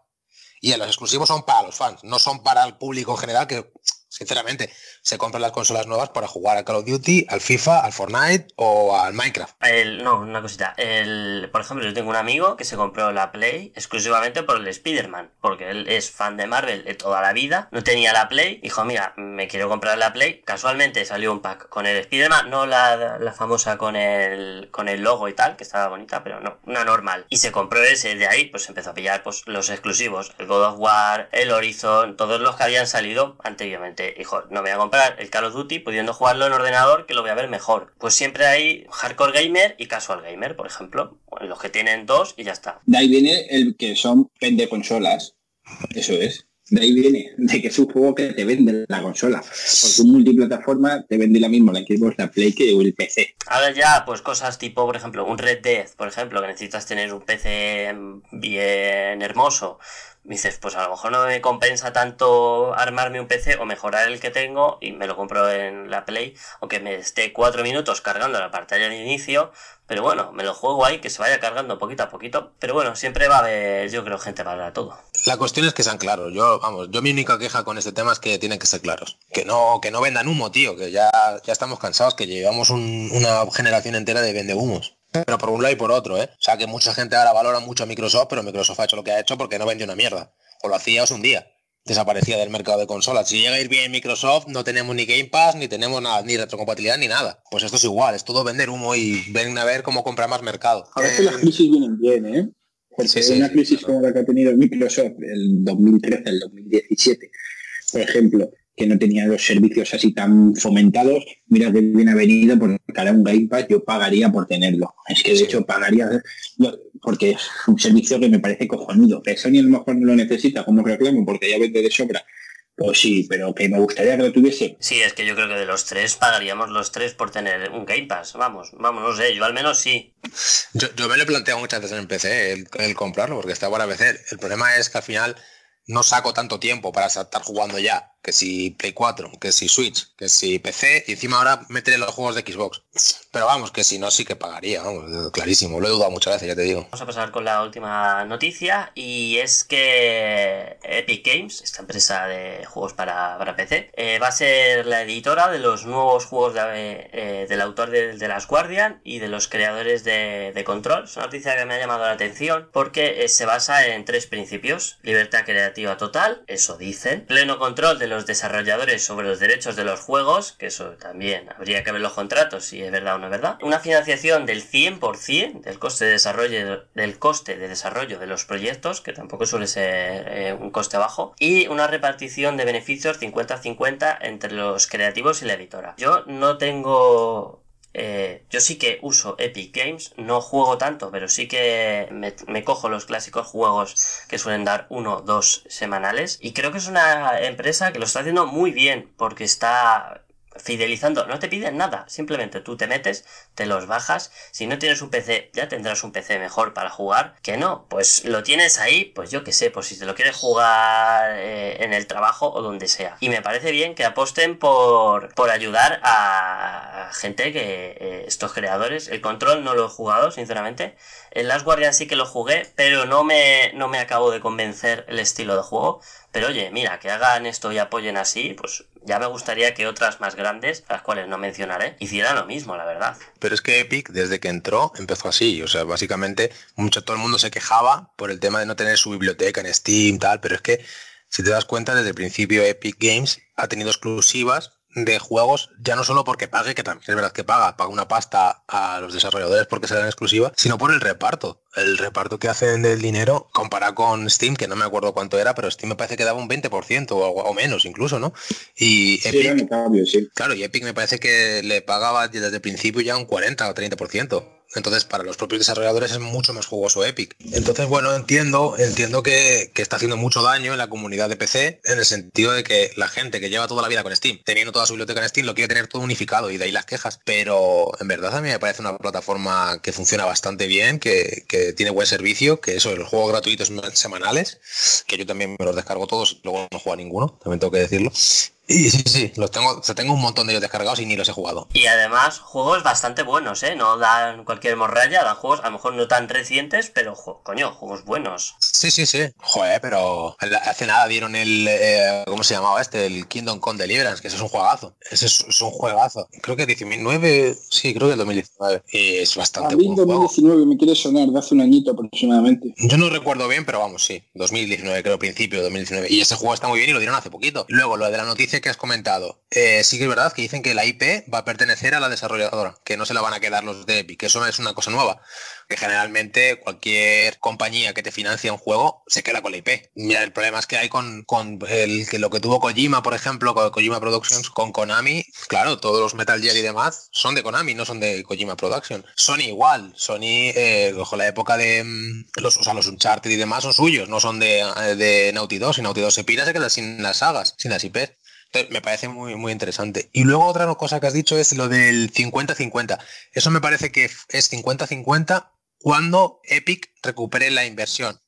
Y los exclusivos son para los fans, no son para el público en general, que sinceramente, se compran las consolas nuevas para jugar a Call of Duty, al FIFA, al Fortnite o al Minecraft. No, una cosita. Por ejemplo, yo tengo un amigo que se compró la Play exclusivamente por el Spider-Man, porque él es fan de Marvel de toda la vida, no tenía la Play, dijo, mira, me quiero comprar la Play. Casualmente salió un pack con el Spider-Man, no la, la famosa con el, con el logo y tal, que estaba bonita, pero no, una normal. Y se compró ese, de ahí pues empezó a pillar pues, los exclusivos, el God of War, el Horizon, todos los que habían salido anteriormente hijo, no voy a comprar el Call of Duty pudiendo jugarlo en ordenador que lo voy a ver mejor. Pues siempre hay hardcore gamer y casual gamer, por ejemplo. los que tienen dos y ya está. De ahí viene el que son vende consolas. Eso es. De ahí viene, de que es un juego que te vende la consola. Porque un multiplataforma te vende la misma la Xbox, la Play que el PC. Ahora ya, pues cosas tipo, por ejemplo, un Red Dead, por ejemplo, que necesitas tener un PC bien hermoso dices, pues a lo mejor no me compensa tanto armarme un PC o mejorar el que tengo y me lo compro en la Play, aunque me esté cuatro minutos cargando la pantalla de inicio, pero bueno, me lo juego ahí, que se vaya cargando poquito a poquito, pero bueno, siempre va a haber, yo creo, gente para todo. La cuestión es que sean claros, yo, vamos, yo mi única queja con este tema es que tienen que ser claros, que no, que no vendan humo, tío, que ya, ya estamos cansados, que llevamos una generación entera de vende humos pero por un lado y por otro, ¿eh? O sea que mucha gente ahora valora mucho a Microsoft, pero Microsoft ha hecho lo que ha hecho porque no vendió una mierda. O lo hacía un día. Desaparecía del mercado de consolas. Si llega a ir bien Microsoft, no tenemos ni Game Pass, ni tenemos nada, ni retrocompatibilidad, ni nada. Pues esto es igual, es todo vender humo y ven a ver cómo comprar más mercado. A veces las crisis vienen bien, ¿eh? Porque una crisis como la que ha tenido Microsoft el 2013, el 2017, por ejemplo, que no tenía los servicios así tan fomentados, mira que bien ha venido porque ahora un Game Pass yo pagaría por tenerlo. Es que de hecho pagaría porque es un servicio que me parece cojonudo. Que Sony a lo mejor no lo necesita como reclamo porque ya vende de sobra. Pues sí, pero que me gustaría que lo tuviese. Sí, es que yo creo que de los tres pagaríamos los tres por tener un Game Pass. Vamos, vamos, no sé, yo al menos sí. Yo, me lo he planteado muchas veces en PC el, el comprarlo porque está para PC. El problema es que al final no saco tanto tiempo para estar jugando ya que si Play 4, que si Switch, que si PC, y encima ahora meteré los juegos de Xbox. Pero vamos, que si no, sí que pagaría, vamos, clarísimo. Lo he dudado muchas veces, ya te digo. Vamos a pasar con la última noticia, y es que Epic Games, esta empresa de juegos para, PC, eh, va a ser la editora de los nuevos juegos eh, del autor de, de, Las Guardian y de los creadores de, Control. Es una noticia que me ha llamado la atención porque eh, se basa en tres principios. Libertad creativa total, eso dicen. Pleno control de los desarrolladores sobre los derechos de los juegos, que eso también habría que ver los contratos si es verdad o no es verdad. Una financiación del 100% del coste de desarrollo del coste de desarrollo de los proyectos, que tampoco suele ser eh, un coste bajo, y una repartición de beneficios 50-50 entre los creativos y la editora. Yo no tengo eh, yo sí que uso Epic Games, no juego tanto, pero sí que me, cojo los clásicos juegos que suelen dar uno dos semanales. Y creo que es una empresa que lo está haciendo muy bien, porque está fidelizando, no te piden nada, simplemente tú te metes, te los bajas, si no tienes un PC ya tendrás un PC mejor para jugar, que no, pues lo tienes ahí, pues yo que sé, pues si te lo quieres jugar eh, en el trabajo o donde sea. Y me parece bien que aposten por, por ayudar a gente que eh, estos creadores, el control no lo he jugado, sinceramente, el Last Guardian sí que lo jugué, pero no me, no me acabo de convencer el estilo de juego. Pero oye, mira, que hagan esto y apoyen así, pues ya me gustaría que otras más grandes, las cuales no mencionaré, hicieran lo mismo, la verdad. Pero es que Epic, desde que entró, empezó así. O sea, básicamente, mucho todo el mundo se quejaba por el tema de no tener su biblioteca en Steam, tal, pero es que, si te das cuenta, desde el principio Epic Games ha tenido exclusivas de juegos, ya no solo porque pague, que también es verdad que paga, paga una pasta a los desarrolladores porque se dan exclusiva, sino por el reparto. El reparto que hacen del dinero comparado con Steam, que no me acuerdo cuánto era, pero Steam me parece que daba un 20% o, o menos incluso, ¿no? Y Epic, claro, y Epic me parece que le pagaba desde el principio ya un 40 o 30%. Entonces, para los propios desarrolladores es mucho más jugoso Epic. Entonces, bueno, entiendo, entiendo que, está haciendo mucho daño en la comunidad de PC, en el sentido de que la gente que lleva toda la vida con Steam, teniendo toda su biblioteca en Steam, lo quiere tener todo unificado y de ahí las quejas. Pero en verdad a mí me parece una plataforma que funciona bastante bien, que, tiene buen servicio, que eso, los juegos gratuitos semanales, que yo también me los descargo todos, luego no juego a ninguno, también tengo que decirlo. Y sí, sí, los tengo, o sea, tengo un montón de ellos descargados y ni los he jugado. Y además, juegos bastante buenos, ¿eh? No dan cualquier morralla, dan juegos a lo mejor no tan recientes, pero, jo- coño, juegos buenos. Sí, sí, sí. Joder, pero hace nada dieron el, eh, ¿cómo se llamaba este? El Kingdom Come Deliverance, que ese es un juegazo. Ese es, es un juegazo. Creo que 2009, sí, creo que el 2019. Y es bastante mí buen juego. 2019 me quiere sonar de hace un añito aproximadamente. Yo no recuerdo bien, pero vamos, sí, 2019, creo, principio de 2019. Y ese juego está muy bien y lo dieron hace poquito. Luego, lo de la noticia que has comentado. Eh, sí que es verdad que dicen que la IP va a pertenecer a la desarrolladora, que no se la van a quedar los de Epic, que eso es una cosa nueva. Que generalmente cualquier compañía que te financia un juego se queda con la IP. Mira, el problema es que hay con, con el, que lo que tuvo Kojima, por ejemplo, con Kojima Productions, con Konami, claro, todos los Metal Gear y demás son de Konami, no son de Kojima Production. Sony igual, Sony, eh, la época de mm, los, o sea, los Uncharted y demás son suyos, no son de, eh, de Naughty Dog. Si Naughty Dog se pira, se queda sin las sagas, sin las IPs. Me parece muy, muy interesante. Y luego otra cosa que has dicho es lo del 50-50. Eso me parece que es 50-50 cuando Epic recupere la inversión.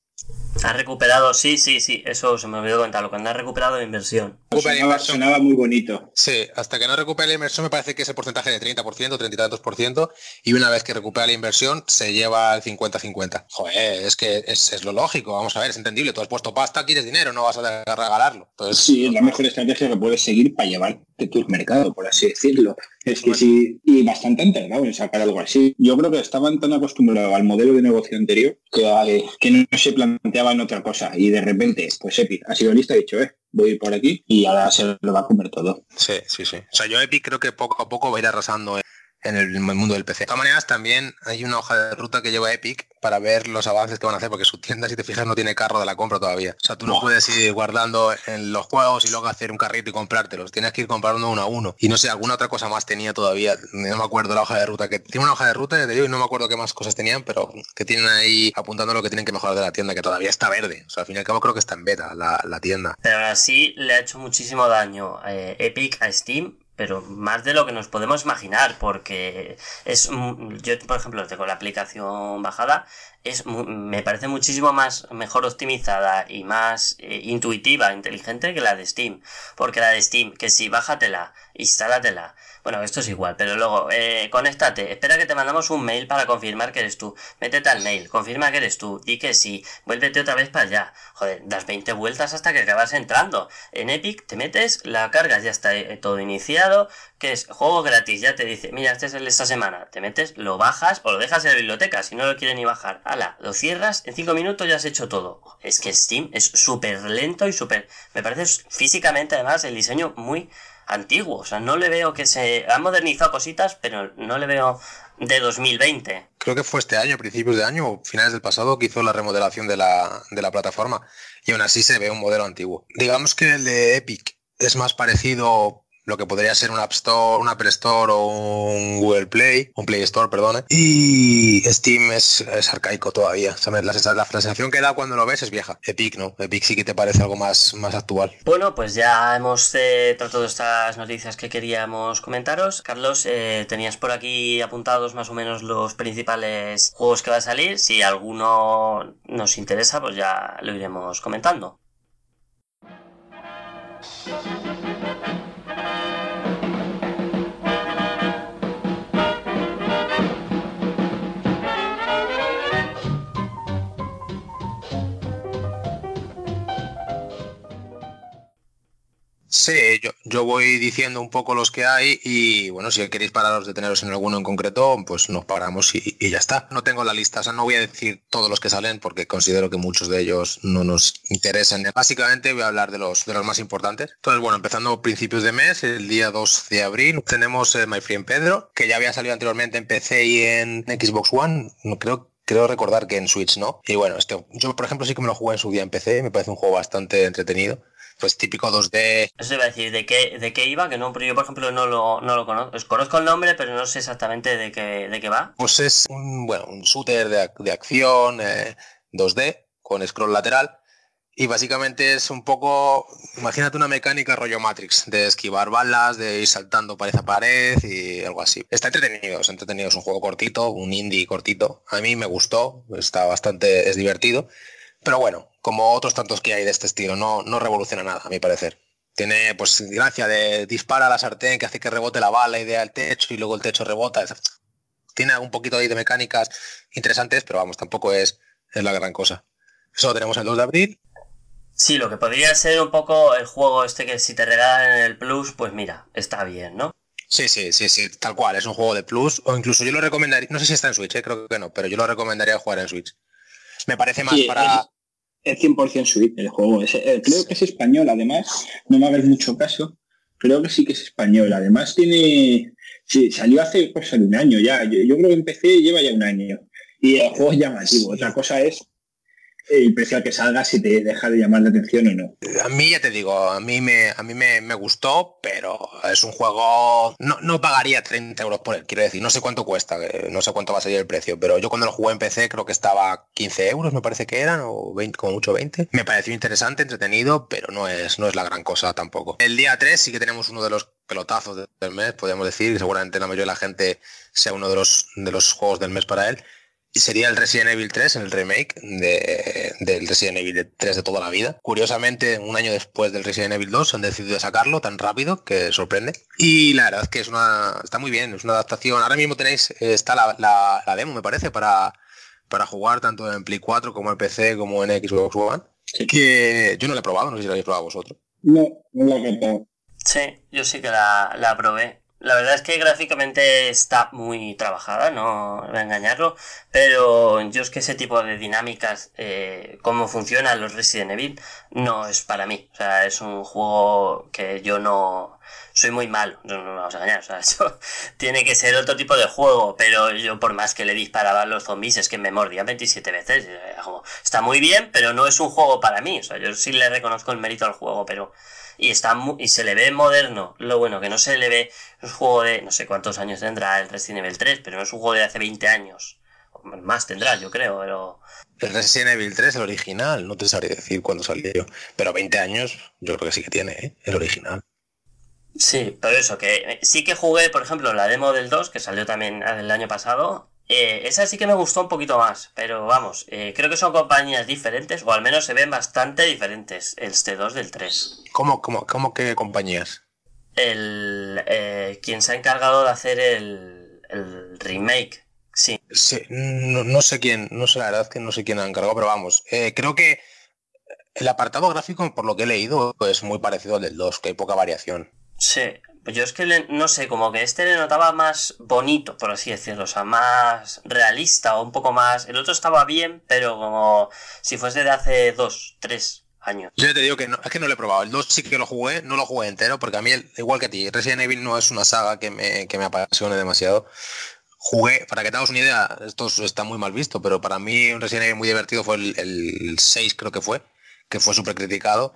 Ha recuperado, sí, sí, sí, eso se me olvidó contarlo, cuando ha recuperado la inversión. Recupere la Sonaba, inversión. sonaba muy bonito. Sí, hasta que no recupere la inversión me parece que es el porcentaje de 30%, 30 y tantos por ciento, y una vez que recupera la inversión se lleva el 50-50. Joder, es que es, es lo lógico, vamos a ver, es entendible, tú has puesto pasta, quieres dinero, no vas a regalarlo. Entonces, Sí, es la mejor estrategia que puedes seguir para llevarte tu mercado, por así decirlo. Es que sí, y bastante han tardado en sacar algo así. Yo creo que estaban tan acostumbrados al modelo de negocio anterior que, que no se planteaban otra cosa. Y de repente, pues Epic ha sido lista ha dicho, eh, voy por aquí y ahora se lo va a comer todo. Sí, sí, sí. O sea, yo Epic creo que poco a poco va a ir arrasando en el mundo del PC. De todas maneras, también hay una hoja de ruta que lleva Epic para ver los avances que van a hacer, porque su tienda, si te fijas, no tiene carro de la compra todavía. O sea, tú no puedes ir guardando en los juegos y luego hacer un carrito y comprártelos. Tienes que ir comprando uno a uno. Y no sé, alguna otra cosa más tenía todavía. No me acuerdo la hoja de ruta. que Tiene una hoja de ruta, ya te digo, y no me acuerdo qué más cosas tenían, pero que tienen ahí apuntando lo que tienen que mejorar de la tienda, que todavía está verde. O sea, al fin y al cabo creo que está en beta la, la tienda. Pero aún así le ha hecho muchísimo daño eh, Epic a Steam, pero más de lo que nos podemos imaginar, porque es yo por ejemplo tengo la aplicación bajada, es me parece muchísimo más mejor optimizada y más eh, intuitiva, inteligente que la de Steam, porque la de Steam, que si bájatela, instálatela, bueno, esto es igual, pero luego, eh, conéctate, espera que te mandamos un mail para confirmar que eres tú. Métete al mail, confirma que eres tú, di que sí, vuélvete otra vez para allá. Joder, das 20 vueltas hasta que acabas entrando. En Epic te metes, la cargas, ya está eh, todo iniciado, que es juego gratis, ya te dice, mira, este es el de esta semana. Te metes, lo bajas o lo dejas en la biblioteca, si no lo quieres ni bajar. Ala, lo cierras, en 5 minutos ya has hecho todo. Es que Steam es súper lento y súper... Me parece físicamente además el diseño muy antiguo. O sea, no le veo que se... Han modernizado cositas, pero no le veo de 2020. Creo que fue este año, principios de año o finales del pasado, que hizo la remodelación de la, de la plataforma. Y aún así se ve un modelo antiguo. Digamos que el de Epic es más parecido lo que podría ser un App Store, un Apple Store o un Google Play, un Play Store, perdone. Y Steam es, es arcaico todavía. ¿sabes? La, la sensación que da cuando lo ves es vieja. Epic no. Epic sí que te parece algo más, más actual. Bueno, pues ya hemos eh, tratado estas noticias que queríamos comentaros. Carlos, eh, tenías por aquí apuntados más o menos los principales juegos que va a salir. Si alguno nos interesa, pues ya lo iremos comentando. Sí, yo, voy diciendo un poco los que hay y bueno, si queréis pararos deteneros en alguno en concreto, pues nos paramos y, y ya está. No tengo la lista, o sea, no voy a decir todos los que salen porque considero que muchos de ellos no nos interesan. Básicamente voy a hablar de los, de los más importantes. Entonces, bueno, empezando principios de mes, el día 2 de abril, tenemos eh, My Friend Pedro, que ya había salido anteriormente en PC y en Xbox One. No creo Creo recordar que en Switch no. Y bueno, este, yo por ejemplo sí que me lo jugué en su día en PC, me parece un juego bastante entretenido. Pues típico 2D, Eso iba a decir, ¿de qué, de qué iba? Que no, pero yo, por ejemplo, no lo, no lo conozco. Os conozco el nombre, pero no sé exactamente de qué, de qué va. Pues es un, bueno, un shooter de, de acción eh, 2D con scroll lateral. Y básicamente es un poco, imagínate una mecánica rollo Matrix, de esquivar balas, de ir saltando pared a pared y algo así. Está entretenido, es entretenido, es un juego cortito, un indie cortito. A mí me gustó, está bastante, es divertido. Pero bueno, como otros tantos que hay de este estilo, no, no revoluciona nada, a mi parecer. Tiene pues gracia de dispara a la sartén que hace que rebote la bala y dé al techo y luego el techo rebota. Tiene un poquito ahí de mecánicas interesantes, pero vamos, tampoco es, es la gran cosa. Eso lo tenemos el 2 de abril. Sí, lo que podría ser un poco el juego este que si te regalan en el Plus, pues mira, está bien, ¿no? Sí, sí, sí, sí, tal cual, es un juego de Plus, o incluso yo lo recomendaría, no sé si está en Switch, ¿eh? creo que no, pero yo lo recomendaría jugar en Switch. Me parece más Sí, para... Es 100% Switch el juego. Es- eh, creo que es español, además. No me hagas mucho caso. Creo que sí que es español. Además tiene... Sí, salió hace de un año ya. Yo, yo creo que empecé lleva ya un año. Y el juego es llamativo. Otra cosa es el precio al que salga si te deja de llamar la atención o no. A mí ya te digo, a mí me, a mí me, me gustó, pero es un juego... No, no pagaría 30 euros por él, quiero decir, no sé cuánto cuesta, eh, no sé cuánto va a salir el precio, pero yo cuando lo jugué en PC creo que estaba 15 euros, me parece que eran, o 20, como mucho 20. Me pareció interesante, entretenido, pero no es, no es la gran cosa tampoco. El día 3 sí que tenemos uno de los pelotazos de- del mes, podríamos decir, y seguramente la mayoría de la gente sea uno de los, de los juegos del mes para él. Y sería el Resident Evil 3, el remake de, del Resident Evil 3 de toda la vida. Curiosamente, un año después del Resident Evil 2 han decidido sacarlo tan rápido que sorprende. Y la verdad es que es una, está muy bien, es una adaptación. Ahora mismo tenéis, eh, está la, la- la demo, me parece, para, para jugar tanto en Play 4 como en PC como en Xbox One. Sí. Que yo no lo he probado, no sé si lo habéis probado vosotros. No, no lo he contado. Sí, yo sí que la, la probé. La verdad es que gráficamente está muy trabajada, no voy a engañarlo, pero yo es que ese tipo de dinámicas, eh, cómo funcionan los Resident Evil, no es para mí. O sea, es un juego que yo no... Soy muy malo, no, no vamos a engañar, o sea, eso tiene que ser otro tipo de juego, pero yo por más que le disparaba a los zombies es que me mordían 27 veces. Está muy bien, pero no es un juego para mí, o sea, yo sí le reconozco el mérito al juego, pero y está mu- y se le ve moderno. Lo bueno que no se le ve es un juego de no sé cuántos años tendrá el Resident Evil 3, pero no es un juego de hace 20 años. Más tendrá, yo creo, pero El Resident Evil 3, el original, no te sabría decir cuándo salió. Pero 20 años, yo creo que sí que tiene, ¿eh? el original. sí, pero eso que eh, sí que jugué, por ejemplo, la demo del 2 que salió también el año pasado. Eh, esa sí que me gustó un poquito más, pero vamos, eh, creo que son compañías diferentes, o al menos se ven bastante diferentes el T2 del 3. ¿Cómo, cómo, cómo qué compañías? El, eh, quien se ha encargado de hacer el, el remake, sí, Sí, no, no sé quién, no sé la verdad que no sé quién ha encargado, pero vamos, eh, creo que el apartado gráfico, por lo que he leído, es muy parecido al del 2, que hay poca variación. Sí, yo es que no sé, como que este le notaba más bonito, por así decirlo, o sea, más realista o un poco más. El otro estaba bien, pero como si fuese de hace dos, tres años. Yo te digo que no, es que no lo he probado. El 2 sí que lo jugué, no lo jugué entero, porque a mí, igual que a ti, Resident Evil no es una saga que me, que me apasione demasiado. Jugué, para que te hagas una idea, esto está muy mal visto, pero para mí un Resident Evil muy divertido fue el, el 6, creo que fue, que fue súper criticado.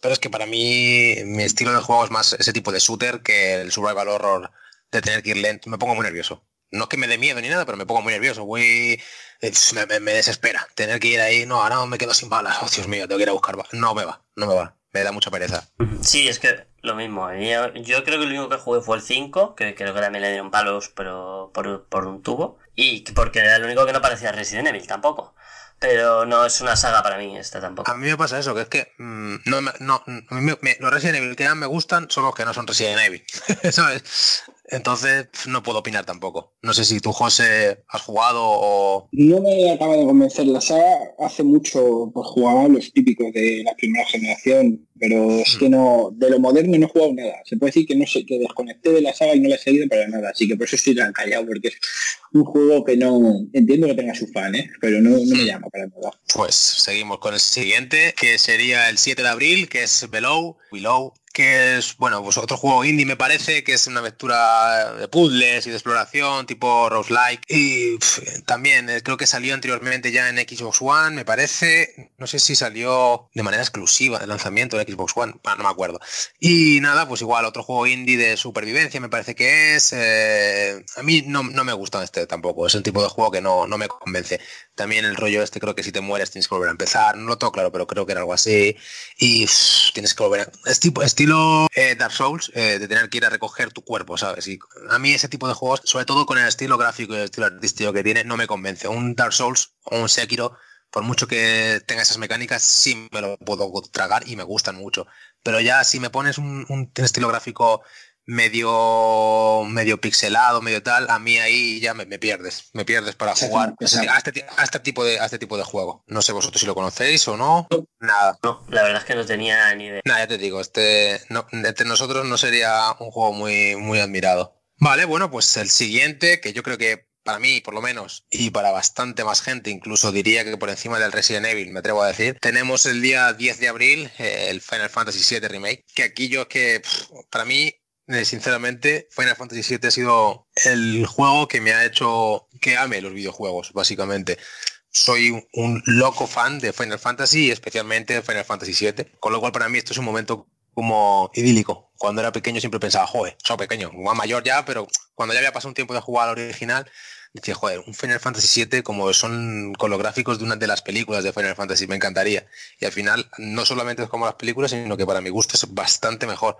Pero es que para mí mi estilo de juego es más ese tipo de shooter que el survival horror de tener que ir lento. Me pongo muy nervioso. No es que me dé miedo ni nada, pero me pongo muy nervioso. Voy, eh, me, me- desespera. Tener que ir ahí, no, ahora me quedo sin balas. Oh, Dios mío, tengo que ir a buscar balas. No me va, no me va. Me da mucha pereza. Sí, es que lo mismo. Yo, yo creo que lo único que jugué fue el 5, que creo que también le dieron palos, pero por, por un tubo. Y que- porque era el único que no parecía Resident Evil tampoco. Pero no es una saga para mí esta tampoco. A mí me pasa eso, que es que mm, no, no, mí me- me- los Resident Evil que más me gustan son los que no son Resident Evil. ¿Sabes? Entonces no puedo opinar tampoco. No sé si tú, José, has jugado o... No me acaba de convencer la saga. Hace mucho pues, jugaba los típicos de la primera generación, pero es que no, de lo moderno no he jugado nada. Se puede decir que no sé, que desconecté de la saga y no la he seguido para nada. Así que por eso estoy tan callado, porque es un juego que no entiendo que tenga su fan, ¿eh? pero no, no me llama para nada. Pues seguimos con el siguiente, que sería el 7 de abril, que es Below, Below, que es, bueno, pues otro juego indie me parece, que es una aventura de puzzles y de exploración, tipo Roguelike. Y pf, también eh, creo que salió anteriormente ya en Xbox One, me parece. No sé si salió de manera exclusiva de lanzamiento en Xbox One, no me acuerdo. Y nada, pues igual, otro juego indie de supervivencia me parece que es. eh, a mí no, no me gusta este tampoco, es un tipo de juego que no, no me convence. También el rollo este creo que si te mueres tienes que volver a empezar, no lo tengo claro, pero creo que era algo así. Y tienes que volver a... Es tipo, estilo eh, Dark Souls, eh, de tener que ir a recoger tu cuerpo, ¿sabes? Y a mí ese tipo de juegos, sobre todo con el estilo gráfico y el estilo artístico que tiene, no me convence. Un Dark Souls o un Sekiro por mucho que tenga esas mecánicas, sí me lo puedo tragar y me gustan mucho. Pero ya si me pones un estilo gráfico medio medio pixelado, medio tal, a mí ahí ya me, pierdes, me pierdes para jugar este a este, este, tipo de, a este tipo de juego. No sé vosotros si lo conocéis o no, nada. No, la verdad es que no tenía ni idea. Nada, ya te digo, este no, entre nosotros no sería un juego muy, muy admirado. Vale, bueno, pues el siguiente, que yo creo que para mí, por lo menos, y para bastante más gente, incluso diría que por encima del Resident Evil, me atrevo a decir, tenemos el día 10 de abril eh, el Final Fantasy VII Remake, que aquí yo es que, para mí, sinceramente, Final Fantasy VII ha sido el juego que me ha hecho que ame los videojuegos, básicamente. Soy un loco fan de Final Fantasy y especialmente de Final Fantasy VII, con lo cual para mí esto es un momento como idílico. Cuando era pequeño siempre pensaba, joder, soy pequeño, más mayor ya, pero cuando ya había pasado un tiempo de jugar al original, decía, joder, un Final Fantasy VII como son con los gráficos de una de las películas de Final Fantasy, me encantaría. Y al final, no solamente es como las películas, sino que para mi gusto es bastante mejor.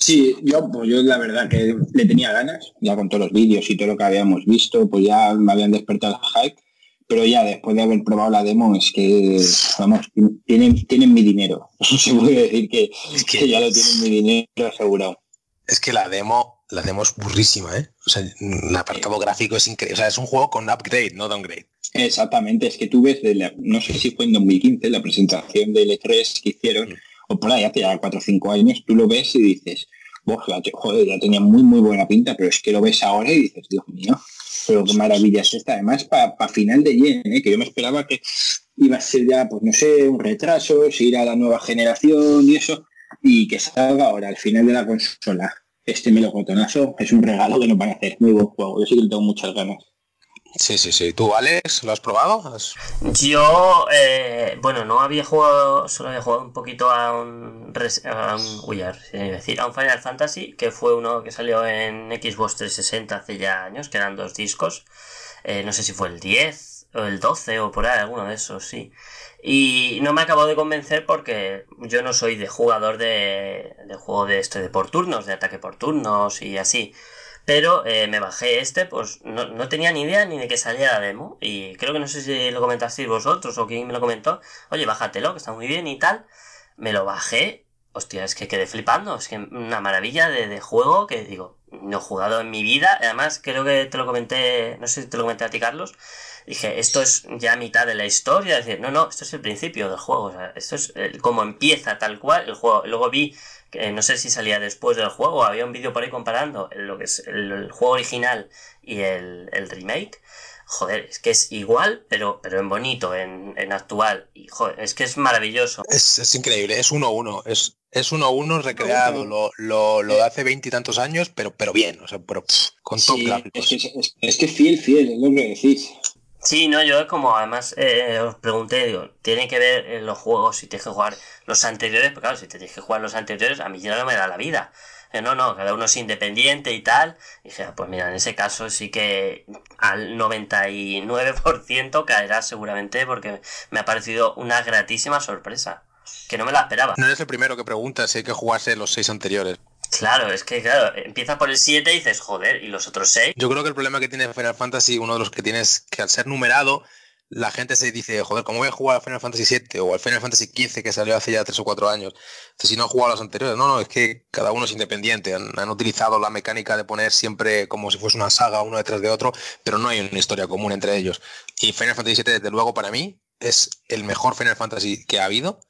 Sí, yo, pues yo la verdad que le tenía ganas, ya con todos los vídeos y todo lo que habíamos visto, pues ya me habían despertado el hype, pero ya después de haber probado la demo es que, vamos, tienen, tienen mi dinero. Se puede decir que, que ya lo tienen mi dinero asegurado. Es que la demo, la demo es burrísima, ¿eh? O sea, el apartado gráfico es increíble. O sea, es un juego con upgrade, no downgrade. Exactamente, es que tú ves, de la, no sé si fue en 2015, la presentación del E3 que hicieron, o por ahí hace ya 4 o 5 años, tú lo ves y dices, joder, ya tenía muy muy buena pinta, pero es que lo ves ahora y dices, Dios mío, pero qué maravilla es esta. Además, para final de Yen, ¿eh? que yo me esperaba que iba a ser ya, pues no sé, un retraso, si ir a la nueva generación y eso, y que salga ahora al final de la consola. Este melocotonazo es un regalo que nos van a hacer. Muy buen juego. Yo sí que le tengo muchas ganas. Sí, sí, sí. ¿Tú, Alex, lo has probado? Yo, eh, bueno, no había jugado, solo había jugado un poquito a un, a un uy, decir, a un Final Fantasy, que fue uno que salió en Xbox 360 hace ya años, que eran dos discos. Eh, no sé si fue el 10 o el 12 o por ahí, alguno de esos, sí. Y no me acabó de convencer porque yo no soy de jugador de juego de este de por turnos, de ataque por turnos y así. Pero eh, me bajé este, pues no, tenía ni idea ni de que salía la demo. Y creo que no sé si lo comentasteis vosotros o quién me lo comentó. Oye, bájatelo, que está muy bien y tal. Me lo bajé. Hostia, es que quedé flipando. Es que una maravilla de, juego que digo, no he jugado en mi vida. Además, creo que te lo comenté, no sé si te lo comenté a ti, Carlos. Dije, esto es ya mitad de la historia. Decir, no, no, esto es el principio del juego. O sea, esto es como empieza tal cual el juego. Luego vi que no sé si salía después del juego, había un vídeo por ahí comparando lo que es el, juego original y el, remake. Joder, es que es igual, pero, pero en bonito, en, actual. Y joder, es que es maravilloso. Es, increíble, es 1-1, es, es 1-1 recreado, lo, lo, lo de hace veinte y tantos años, pero, pero bien, o sea, pero con top gráficos. Es que, es, que fiel, fiel, es lo que decís. Sí, no, yo como además eh, os pregunté, digo, tiene que ver en los juegos si tienes que jugar los anteriores, porque claro, si te tienes que jugar los anteriores, a mí ya no me da la vida. Eh, no, no, cada uno es independiente y tal. Y dije, ah, pues mira, en ese caso sí que al 99% caerá seguramente porque me ha parecido una gratísima sorpresa, que no me la esperaba. No eres el primero que pregunta si hay que jugarse los seis anteriores. Claro, es que claro, empieza por el 7 y dices, joder, ¿y los otros 6? Yo creo que el problema que tiene Final Fantasy, uno de los que tienes que al ser numerado, la gente se dice, joder, ¿cómo voy a jugar al Final Fantasy 7 o al Final Fantasy 15 que salió hace ya 3 o 4 años? si no he jugado a los anteriores. No, no, es que cada uno es independiente. Han, utilizado la mecánica de poner siempre como si fuese una saga uno detrás de otro, pero no hay una historia común entre ellos. Y Final Fantasy 7, desde luego, para mí, es el mejor Final Fantasy que ha habido.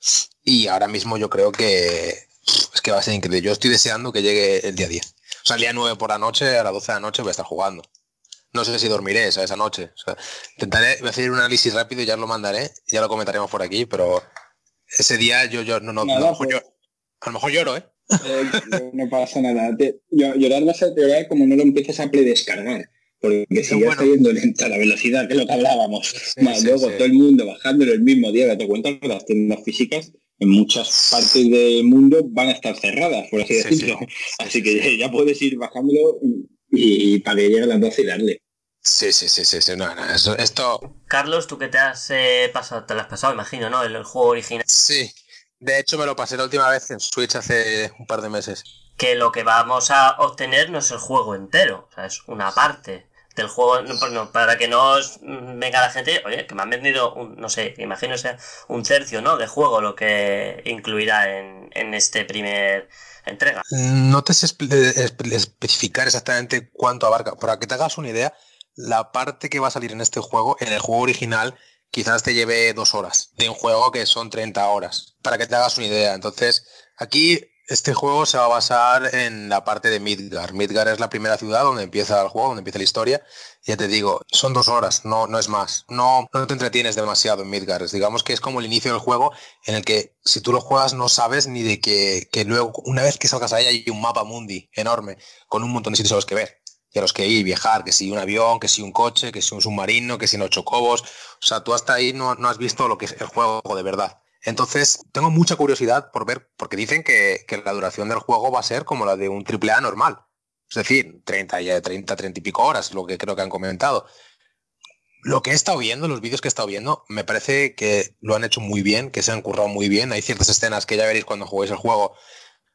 Y ahora mismo yo creo que es que va a ser increíble. Yo estoy deseando que llegue el día 10. O sea, el día 9 por la noche, a las 12 de la noche voy a estar jugando. No sé si dormiré esa, esa noche. O sea, intentaré hacer un análisis rápido y ya lo mandaré. Ya lo comentaremos por aquí, pero ese día yo, yo no, no, a, pues. a lo mejor lloro, ¿eh? eh no pasa nada. llorar vas a llorar como no lo empieces a predescargar. Porque si ya está yendo lenta la velocidad, que es lo que hablábamos. más luego todo el mundo bajándolo el mismo día, que te cuentas las tiendas físicas en muchas partes del mundo van a estar cerradas, por así decirlo. Así que ya puedes ir bajándolo y, para que llegue a las 12 y darle. Sí, sí, sí, sí, sí. No, no, esto... Carlos, tú que te has eh, pasado, te lo has pasado, imagino, ¿no? El, juego original. Sí, de hecho me lo pasé la última vez en Switch hace un par de meses. Que lo que vamos a obtener no es el juego entero, o sea, es una parte del juego, para que no venga la gente, oye, que me han vendido, un, no sé, imagino sea un tercio, ¿no? De juego lo que incluirá en, este primer entrega. No te sé espe- especificar exactamente cuánto abarca. Para que te hagas una idea, la parte que va a salir en este juego, en el juego original, quizás te lleve dos horas de un juego que son 30 horas. Para que te hagas una idea. Entonces, aquí este juego se va a basar en la parte de Midgar. Midgar es la primera ciudad donde empieza el juego, donde empieza la historia. Ya te digo, son dos horas, no, no es más. No, no te entretienes demasiado en Midgar. Digamos que es como el inicio del juego en el que si tú lo juegas no sabes ni de que, que luego, una vez que salgas ahí, hay un mapa mundi enorme con un montón de sitios a los que ver y a los que ir, viajar, que si un avión, que si un coche, que si un submarino, que si unos chocobos. O sea, tú hasta ahí no, no has visto lo que es el juego de verdad. Entonces, tengo mucha curiosidad por ver, porque dicen que, la duración del juego va a ser como la de un AAA normal. Es decir, 30, y- 30, 30 y pico horas, lo que creo que han comentado. Lo que he estado viendo, los vídeos que he estado viendo, me parece que lo han hecho muy bien, que se han currado muy bien. Hay ciertas escenas que ya veréis cuando juguéis el juego.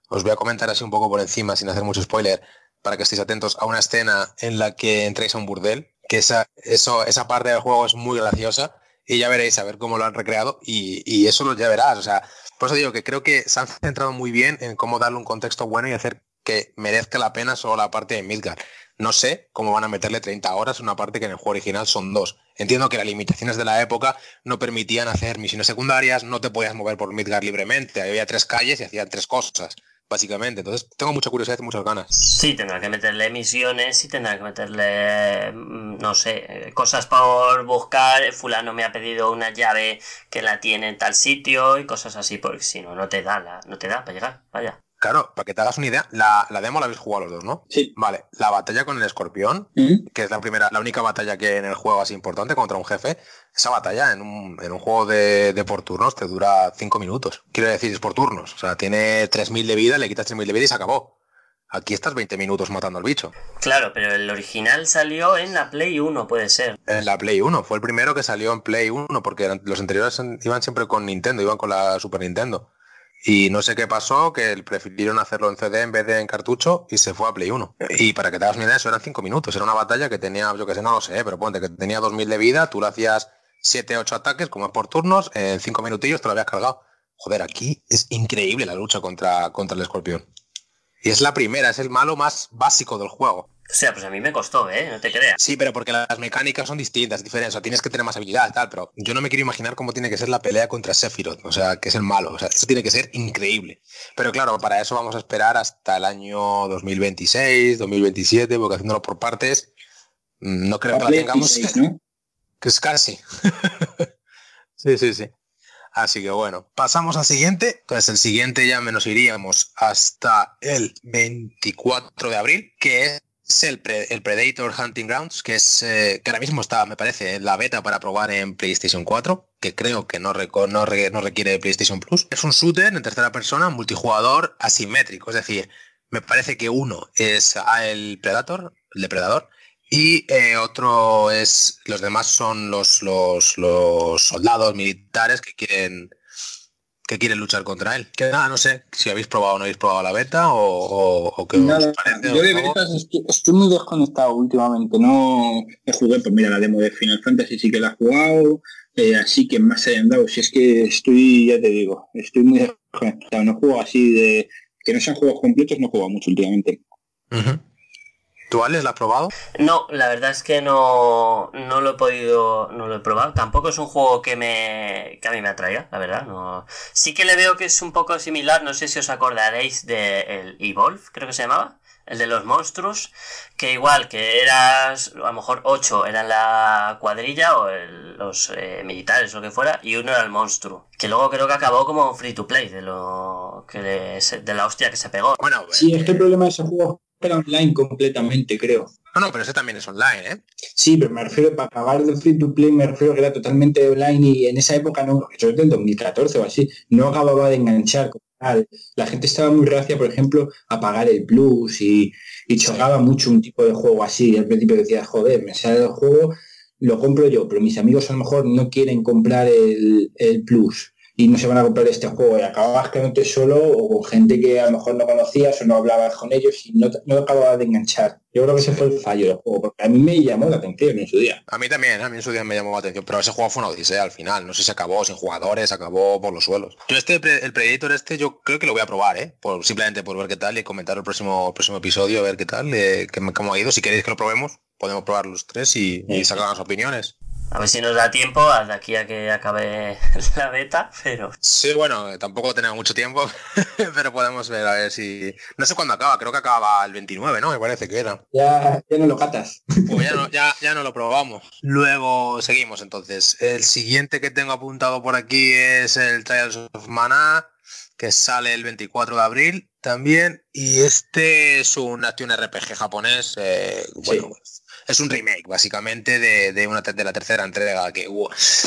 Os voy a comentar así un poco por encima, sin hacer mucho spoiler, para que estéis atentos a una escena en la que entréis a un burdel, que esa, eso, esa parte del juego es muy graciosa y ya veréis a ver cómo lo han recreado y, y eso lo ya verás. O sea, por eso digo que creo que se han centrado muy bien en cómo darle un contexto bueno y hacer que merezca la pena solo la parte de Midgar. No sé cómo van a meterle 30 horas una parte que en el juego original son dos. Entiendo que las limitaciones de la época no permitían hacer misiones secundarias, no te podías mover por Midgar libremente, había tres calles y hacían tres cosas, básicamente. Entonces tengo mucha curiosidad y muchas ganas. Sí, tendrá que meterle misiones y tendrá que meterle, mm, no sé, eh, cosas por buscar. Fulano me ha pedido una llave que la tiene en tal sitio y cosas así, porque si no, no te da, la, no te da para llegar. Vaya. Claro, para que te hagas una idea, la, la demo la habéis jugado los dos, ¿no? Sí. Vale, la batalla con el escorpión, Ujú. que es la primera, la única batalla que en el juego así importante contra un jefe, esa batalla en un, en un juego de, de por turnos te dura 5 minutos. Quiero decir, es por turnos. O sea, tiene 3.000 de vida, le quitas 3.000 de vida y se acabó. Aquí estás 20 minutos matando al bicho. Claro, pero el original salió en la Play 1, puede ser. En la Play 1, fue el primero que salió en Play 1, porque los anteriores iban siempre con Nintendo, iban con la Super Nintendo. Y no sé qué pasó, que prefirieron hacerlo en CD en vez de en cartucho y se fue a Play 1. Y para que te hagas una idea, eso eran 5 minutos. Era una batalla que tenía, yo que sé, no lo sé, pero ponte que tenía 2000 de vida, tú le hacías 7, 8 ataques, como es por turnos, en 5 minutillos te lo habías cargado. Joder, aquí es increíble la lucha contra, contra el escorpión. Y es la primera, es el malo más básico del juego. O sea, pues a mí me costó, ¿eh? No te creas. Sí, pero porque las mecánicas son distintas, diferentes. O sea, tienes que tener más habilidad y tal, pero yo no me quiero imaginar cómo tiene que ser la pelea contra Sephiroth, o sea, que es el malo. O sea, eso tiene que ser increíble. Pero claro, para eso vamos a esperar hasta el año 2026, 2027, porque haciéndolo por partes, mm, no creo que la tengamos. 16, ¿no? Que es casi. sí, sí, sí. Así que bueno, pasamos al siguiente. Entonces el siguiente ya menos iríamos hasta el 24 de abril, que es el, Pre- el Predator Hunting Grounds, que es eh, que ahora mismo está, me parece, en la beta para probar en PlayStation 4, que creo que no, requiere PlayStation Plus. Es un shooter en tercera persona, multijugador asimétrico, es decir, me parece que uno es el Predator, el depredador, y eh, otro es, los demás son los, los, los soldados militares que quieren que quieren luchar contra él. Que nada, no sé si habéis probado o no habéis probado la beta o, o, o qué Nada, os parece. yo de betas estoy, estoy muy desconectado últimamente. No he jugué, pues mira, la demo de Final Fantasy sí que la he jugado. eh, así que más hayan dado. Si es que estoy, ya te digo, estoy muy desconectado. No juego así de. Que no sean juegos completos, no juego mucho últimamente. ¿Tú, Alex, la has probado? No, la verdad es que no, no lo he podido, no lo he probado. Tampoco es un juego que me, que a mí me atraiga, la verdad. No. Sí que le veo que es un poco similar, no sé si os acordaréis de el Evolve, creo que se llamaba, el de los monstruos, que igual que eras, a lo mejor ocho eran la cuadrilla o el- los eh, militares o lo que fuera, y uno era el monstruo. Que luego creo que acabó como free to play, de lo que de la hostia que se pegó. Bueno, Sí, es que el problema de ese juego era online completamente, creo. no, no, pero ese también es online, ¿eh? Sí, pero me refiero para acabar de free to play, me refiero que era totalmente online y en esa época no, eso es del 2014 o así, no acababa de enganchar como tal. La gente estaba muy reacia, por ejemplo, a pagar el plus y, y chocaba mucho un tipo de juego así. Al principio decía, joder, me sale el juego, lo compro yo, pero mis amigos a lo mejor no quieren comprar el, el plus. Y no se van a comprar este juego y acababas quedándote solo o con gente que a lo mejor no conocías o no hablabas con ellos y no, no acababas de enganchar. Yo creo que ese fue el fallo del juego, porque a mí me llamó la atención en su día. A mí también, a mí en su día me llamó la atención, pero ese juego fue una odisea al final. No sé si acabó sin jugadores, acabó por los suelos. Yo este, el Predator este, yo creo que lo voy a probar, ¿eh? Por, simplemente por ver qué tal y comentar el próximo, el próximo episodio, a ver qué tal, eh, cómo ha ido. Si queréis que lo probemos, podemos probar los tres y, y sacar las opiniones. A ver si nos da tiempo de aquí a que acabe la beta, pero... Sí, bueno, tampoco tenemos mucho tiempo, pero podemos ver a ver si... No sé cuándo acaba, creo que acaba el 29, ¿no? Me parece que era. Ya, ya no lo catas. Pues ya no, ya, ya no lo probamos. Luego seguimos entonces. El siguiente que tengo apuntado por aquí es el Trials of Mana, que sale el 24 de abril también. Y este es un Action RPG japonés. Eh, bueno, Sí. Es un remake básicamente de, de una de la tercera entrega que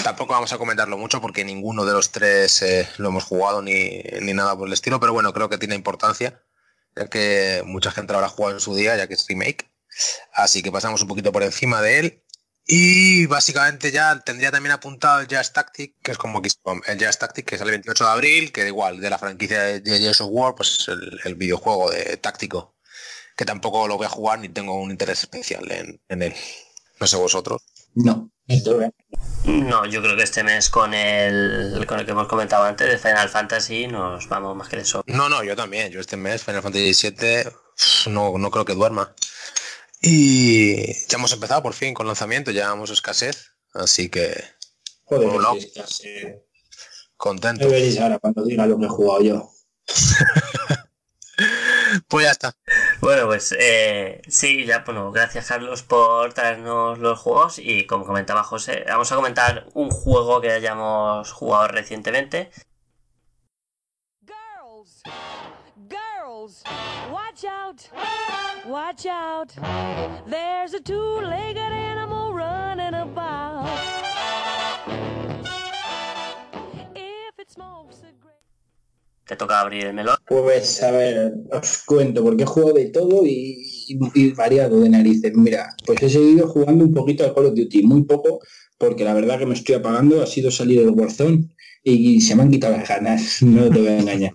tampoco vamos a comentarlo mucho porque ninguno de los tres eh, lo hemos jugado ni, ni nada por el estilo pero bueno creo que tiene importancia ya que mucha gente lo habrá jugado en su día ya que es remake. Así que pasamos un poquito por encima de él. Y básicamente ya tendría también apuntado el Jazz Tactic, que es como XCOM, el Jazz Tactic, que sale el 28 de abril, que igual, de la franquicia de Gears of War, pues es el, el videojuego de táctico, que tampoco lo voy a jugar ni tengo un interés especial en, en él. No sé vosotros. No. No, yo creo que este mes con el, con el que hemos comentado antes de Final Fantasy nos vamos más que de eso. No, no, yo también. Yo este mes, Final Fantasy VII, no, no creo que duerma. Y ya hemos empezado por fin con lanzamiento, ya hemos escasez, así que Joder, Bueno, eh, contento. me veréis ahora cuando diga lo que he jugado yo. Pues ya está. Bueno, pues eh, sí, ya, bueno, gracias Carlos por traernos los juegos y como comentaba José, vamos a comentar un juego que hayamos jugado recientemente. Girls, girls, watch out, watch out. There's a two-legged animal running about. If it smokes Te toca abrir el melón. Pues a ver, os cuento, porque he jugado de todo y, y- y variado de narices. Mira, pues he seguido jugando un poquito al Call of Duty, muy poco, porque la verdad que me estoy apagando, ha sido salir del Warzone y se me han quitado las ganas, no te voy a engañar.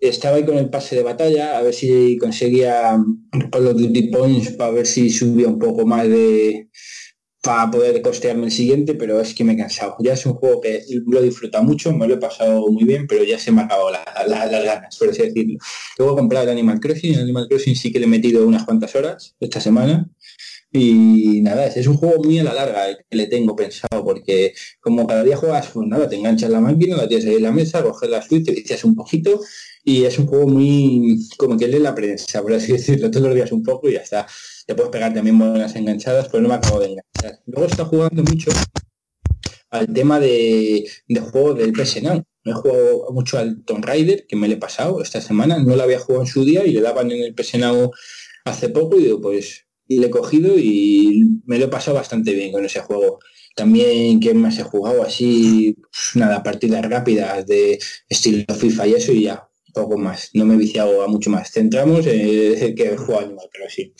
Estaba ahí con el pase de batalla, a ver si conseguía Call of Duty Points, para ver si subía un poco más de para poder costearme el siguiente, pero es que me he cansado. Ya es un juego que lo he mucho, me lo he pasado muy bien, pero ya se me ha acabado la- las ganas, por así decirlo. Luego he comprado el Animal Crossing, el Animal Crossing sí que le he metido unas cuantas horas esta semana. Y nada, es un juego muy a la larga el que le tengo pensado, porque como cada día juegas, pues nada, te enganchas la máquina, la tienes ahí en la mesa, coges la suite, te vicias un poquito, y es un juego muy como que lee la prensa, por así decirlo, todos los días un poco y ya está. Te puedes pegar también buenas enganchadas, pero no me acabo de enganchar. Luego está jugando mucho al tema de, de juegos del PS Now. Me he jugado mucho al Tomb Raider, que me lo he pasado esta semana. No lo había jugado en su día y le daban en el PS Now hace poco y digo, pues le he cogido y me lo he pasado bastante bien con ese juego. También, ¿qué más he jugado? Así, pues, nada, partidas rápidas de estilo FIFA y eso y ya, poco más. No me he viciado a mucho más. Centramos en que he jugado Animal Crossing.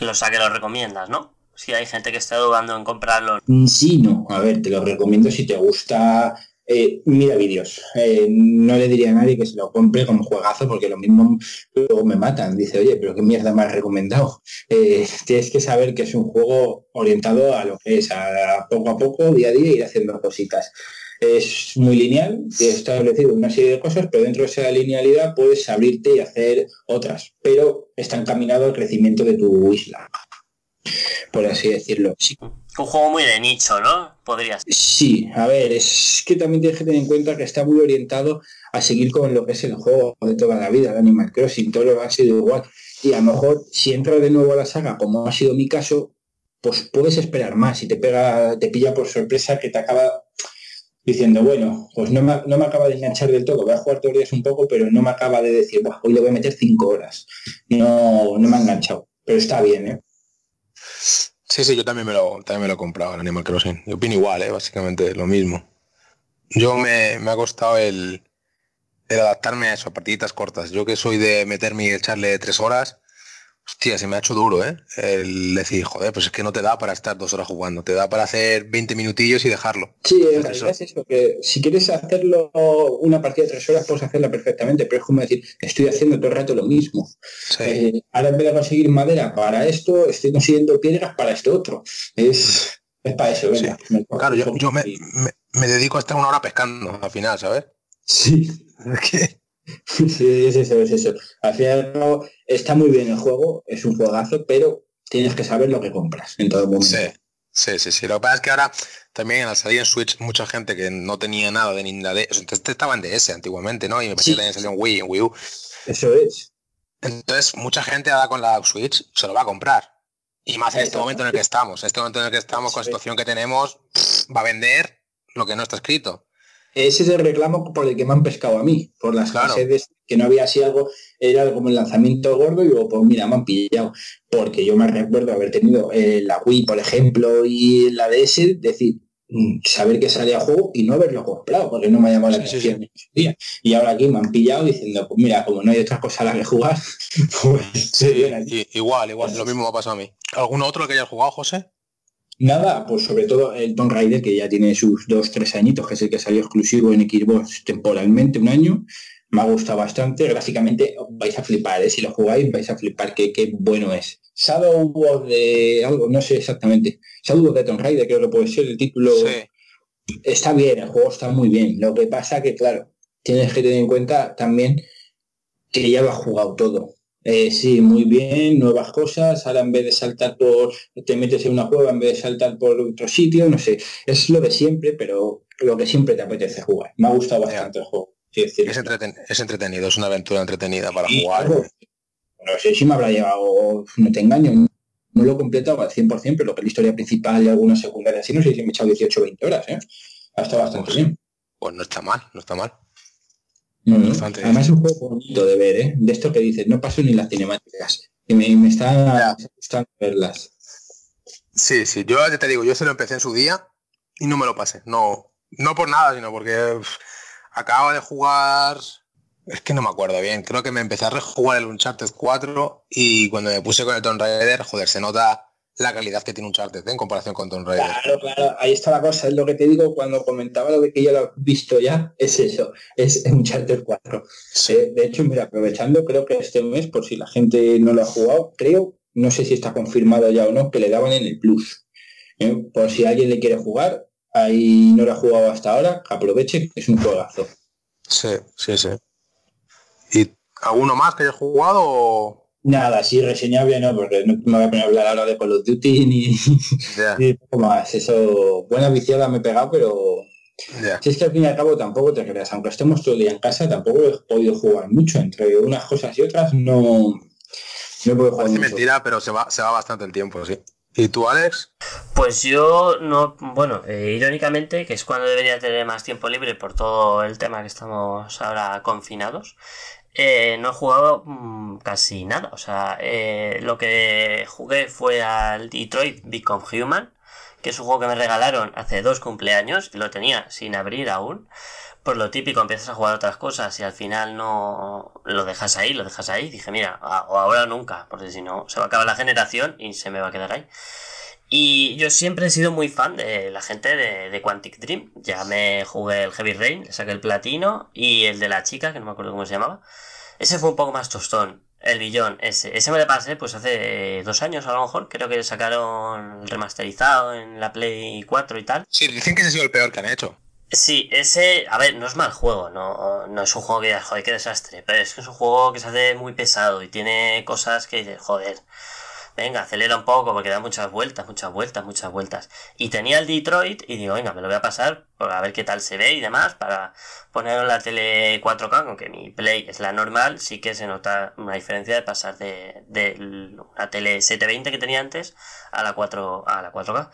Lo sea que lo recomiendas, ¿no? Si hay gente que está dudando en comprarlo. Mm, Sí, no. A ver, te lo recomiendo si te gusta. eh, mira vídeos. Eh, no le diría a nadie que se lo compre como juegazo porque lo mismo luego me matan. Dice, oye, pero qué mierda has recomendado. Eh, tienes que saber que es un juego orientado a lo que es, a poco a poco, día a día, ir haciendo cositas. Es muy lineal, he establecido una serie de cosas, pero dentro de esa linealidad puedes abrirte y hacer otras, pero está encaminado al crecimiento de tu isla, por así decirlo. Sí, Un juego muy de nicho, ¿no? Podría ser. Sí, a ver, es que también tienes que tener en cuenta que está muy orientado a seguir con lo que es el juego de toda la vida, el Animal Crossing, todo lo ha sido igual. Y a lo mejor si entra de nuevo a la saga, como ha sido mi caso, pues puedes esperar más y te pega, te pilla por sorpresa que te acaba diciendo, bueno, pues no me, no me acaba de enganchar del todo, voy a jugar días un poco, pero no me acaba de decir, "Buah, hoy le voy a meter cinco horas. No, no me ha enganchado, pero está bien, ¿eh? Sí, sí, yo también me lo, también me lo he comprado, el Animal Crossing. Yo opino igual, ¿eh? básicamente lo mismo. Yo me, me ha costado el, el adaptarme a eso, a partiditas cortas. Yo que soy de meterme y echarle tres horas, Hostia, se me ha hecho duro, ¿eh? El decir, joder, pues es que no te da para estar dos horas jugando, te da para hacer 20 minutillos y dejarlo. Sí, en realidad es eso, que si quieres hacerlo una partida de tres horas, puedes hacerla perfectamente, pero es como decir, estoy haciendo todo el rato lo mismo. Sí. Eh, ahora en vez de conseguir madera para esto, estoy consiguiendo piedras para esto otro. Es, es para eso, venga. me Claro, yo, yo me, me- me dedico a estar una hora pescando al final, ¿sabes? Sí, sí, es eso, es eso. Al final está muy bien el juego, es un juegazo, pero tienes que saber lo que compras en todo momento. Sí, sí, sí, sí. Lo que pasa es que ahora también al salir en Switch mucha gente que no tenía nada de ni nada de eso. Entonces estaba en DS antiguamente, ¿no? Y me parece Sí. que también salió en Wii, en Wii U. Eso es. Entonces mucha gente ahora con la Switch se lo va a comprar. Y más en este momento en el que estamos. En este momento en el que estamos, con la Sí. situación que tenemos, va a vender lo que no está escrito. Ese es el reclamo por el que me han pescado a mí, por las Claro. sedes que no había así algo, era como el lanzamiento gordo y luego, pues mira, me han pillado. Porque yo me recuerdo haber tenido eh, la Wii, por ejemplo, y la DS, decir, mm, saber que salía juego y no haberlo comprado, porque no me ha llamado la Sí, sí, atención en ese día. Y ahora aquí me han pillado diciendo, pues mira, como no hay otra cosa a la que jugar, pues igual, igual, lo mismo me ha pasado a mí. ¿Algún otro que hayas jugado, José? Nada, pues sobre todo el Tomb Raider, que ya tiene sus dos, tres añitos, que es el que salió exclusivo en Xbox temporalmente, un año. Me ha gustado bastante. Gráficamente vais a flipar, ¿eh? si lo jugáis vais a flipar qué, qué bueno es. Shadow of de algo, no sé exactamente. Shadow of the Tomb Raider, creo que puede ser el título. Sí. Está bien, el juego está muy bien. Lo que pasa que, claro, tienes que tener en cuenta también que ya lo has jugado todo. Eh, sí, muy bien, nuevas cosas, ahora en vez de saltar por, te metes en una cueva en vez de saltar por otro sitio, no sé, es lo de siempre, pero lo que siempre te apetece jugar. Me ha gustado bastante el juego. sí, es. Es, entreten- es entretenido, es una aventura entretenida para Y jugar. no sé si me habrá llevado, no te engaño, no lo he completado al 100%, pero lo que es la historia principal y algunas secundarias, así no sé si me he echado 18 o 20 horas, ¿eh? Ha estado bastante Pues, bien. Pues no está mal, no está mal. Bastante. Además es un juego bonito de ver, ¿eh? De esto que dices, no paso ni las cinemáticas. Que me, me está gustando verlas. Sí, sí, yo ya te digo, yo se lo empecé en su día y no me lo pasé. No, no por nada, sino porque acababa de jugar. Es que no me acuerdo bien. Creo que me empecé a rejugar el Uncharted 4 y cuando me puse con el Tomb Raider, joder, se nota la calidad que tiene Uncharted ¿eh? en comparación con Tomb Raider. Claro, claro, ahí está la cosa, es lo que te digo cuando comentaba lo de que ya lo he visto ya, es eso, es un Charter 4. Sí. Eh, de hecho, mira, aprovechando, creo que este mes, por si la gente no lo ha jugado, creo, no sé si está confirmado ya o no, que le daban en el Plus. Eh, Por si alguien le quiere jugar, ahí no lo ha jugado hasta ahora, aproveche, que es un juegazo. Sí, sí, sí. ¿Y alguno más que hayas jugado? o- Nada, así reseñable no, porque no me voy a poner a hablar ahora de Call of Duty ni, Ya, ni poco más. Eso, buena viciada me he pegado, pero ya. Si es que al fin y al cabo tampoco te creas, aunque estemos todo el día en casa, tampoco he podido jugar mucho. Entre unas cosas y otras no, no he podido jugar mucho. mentira, pero se va, se va bastante el tiempo, sí. ¿Y tú, Alex? Pues yo no, bueno, eh, irónicamente, que es cuando debería tener más tiempo libre por todo el tema que estamos ahora confinados, eh, no he jugado mm, casi nada. O sea, eh, lo que jugué fue al Detroit Become Human, que es un juego que me regalaron hace dos cumpleaños y lo tenía sin abrir aún. Por lo típico, empiezas a jugar otras cosas y al final no lo dejas ahí, lo dejas ahí. Dije, mira, o ahora o nunca, porque si no, se va a acabar la generación y se me va a quedar ahí. Y yo siempre he sido muy fan de la gente de, de Quantic Dream. Ya me jugué el Heavy Rain, le saqué el platino y el de la chica, que no me acuerdo cómo se llamaba. Ese fue un poco más tostón. El billón, ese. Ese me lo pasé pues hace dos años a lo mejor. Creo que sacaron el remasterizado en la Play 4 y tal. Sí, dicen que ese ha sido el peor que han hecho. Sí, ese, a ver, no es mal juego, no, no es un juego que digas, joder, qué desastre, pero es que es un juego que se hace muy pesado y tiene cosas que dices, joder, venga, acelera un poco porque da muchas vueltas, muchas vueltas, muchas vueltas. Y tenía el Detroit y digo, venga, me lo voy a pasar para ver qué tal se ve y demás, para ponerlo en la tele 4K, aunque mi Play es la normal, sí que se nota una diferencia de pasar de, de una tele 720 que tenía antes a la 4, a la 4K.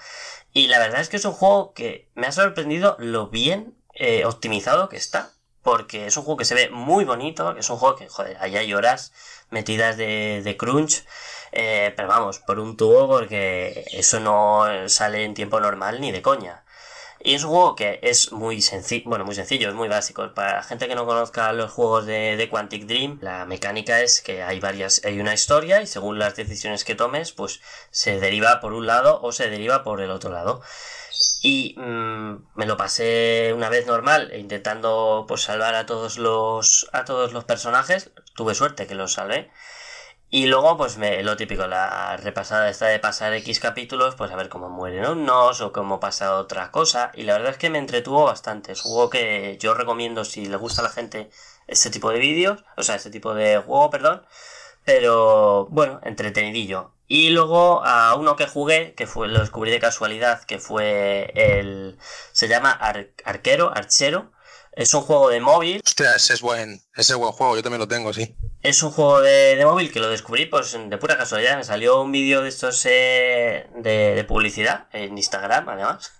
Y la verdad es que es un juego que me ha sorprendido lo bien eh, optimizado que está. Porque es un juego que se ve muy bonito, es un juego que, joder, ahí hay horas metidas de, de crunch. Eh, pero vamos, por un tubo, porque eso no sale en tiempo normal ni de coña. Y es un juego que es muy sencillo, bueno, muy sencillo, es muy básico. Para la gente que no conozca los juegos de, de Quantic Dream, la mecánica es que hay varias, hay una historia y según las decisiones que tomes, pues se deriva por un lado o se deriva por el otro lado. Y mm, me lo pasé una vez normal, intentando pues salvar a todos los a todos los personajes. Tuve suerte que los salvé. Y luego, pues me, lo típico, la repasada esta de pasar X capítulos, pues a ver cómo mueren unos o cómo pasa otra cosa. Y la verdad es que me entretuvo bastante. Es un juego que yo recomiendo si le gusta a la gente este tipo de vídeos, o sea, este tipo de juego, perdón. Pero bueno, entretenidillo. Y luego a uno que jugué, que fue, lo descubrí de casualidad, que fue el. Se llama Ar- Arquero, Archero. Es un juego de móvil. Hostia, ese es buen, ese es buen juego, yo también lo tengo, sí. Es un juego de, de móvil que lo descubrí pues de pura casualidad. Me salió un vídeo de estos eh, de, publicidad en Instagram, además.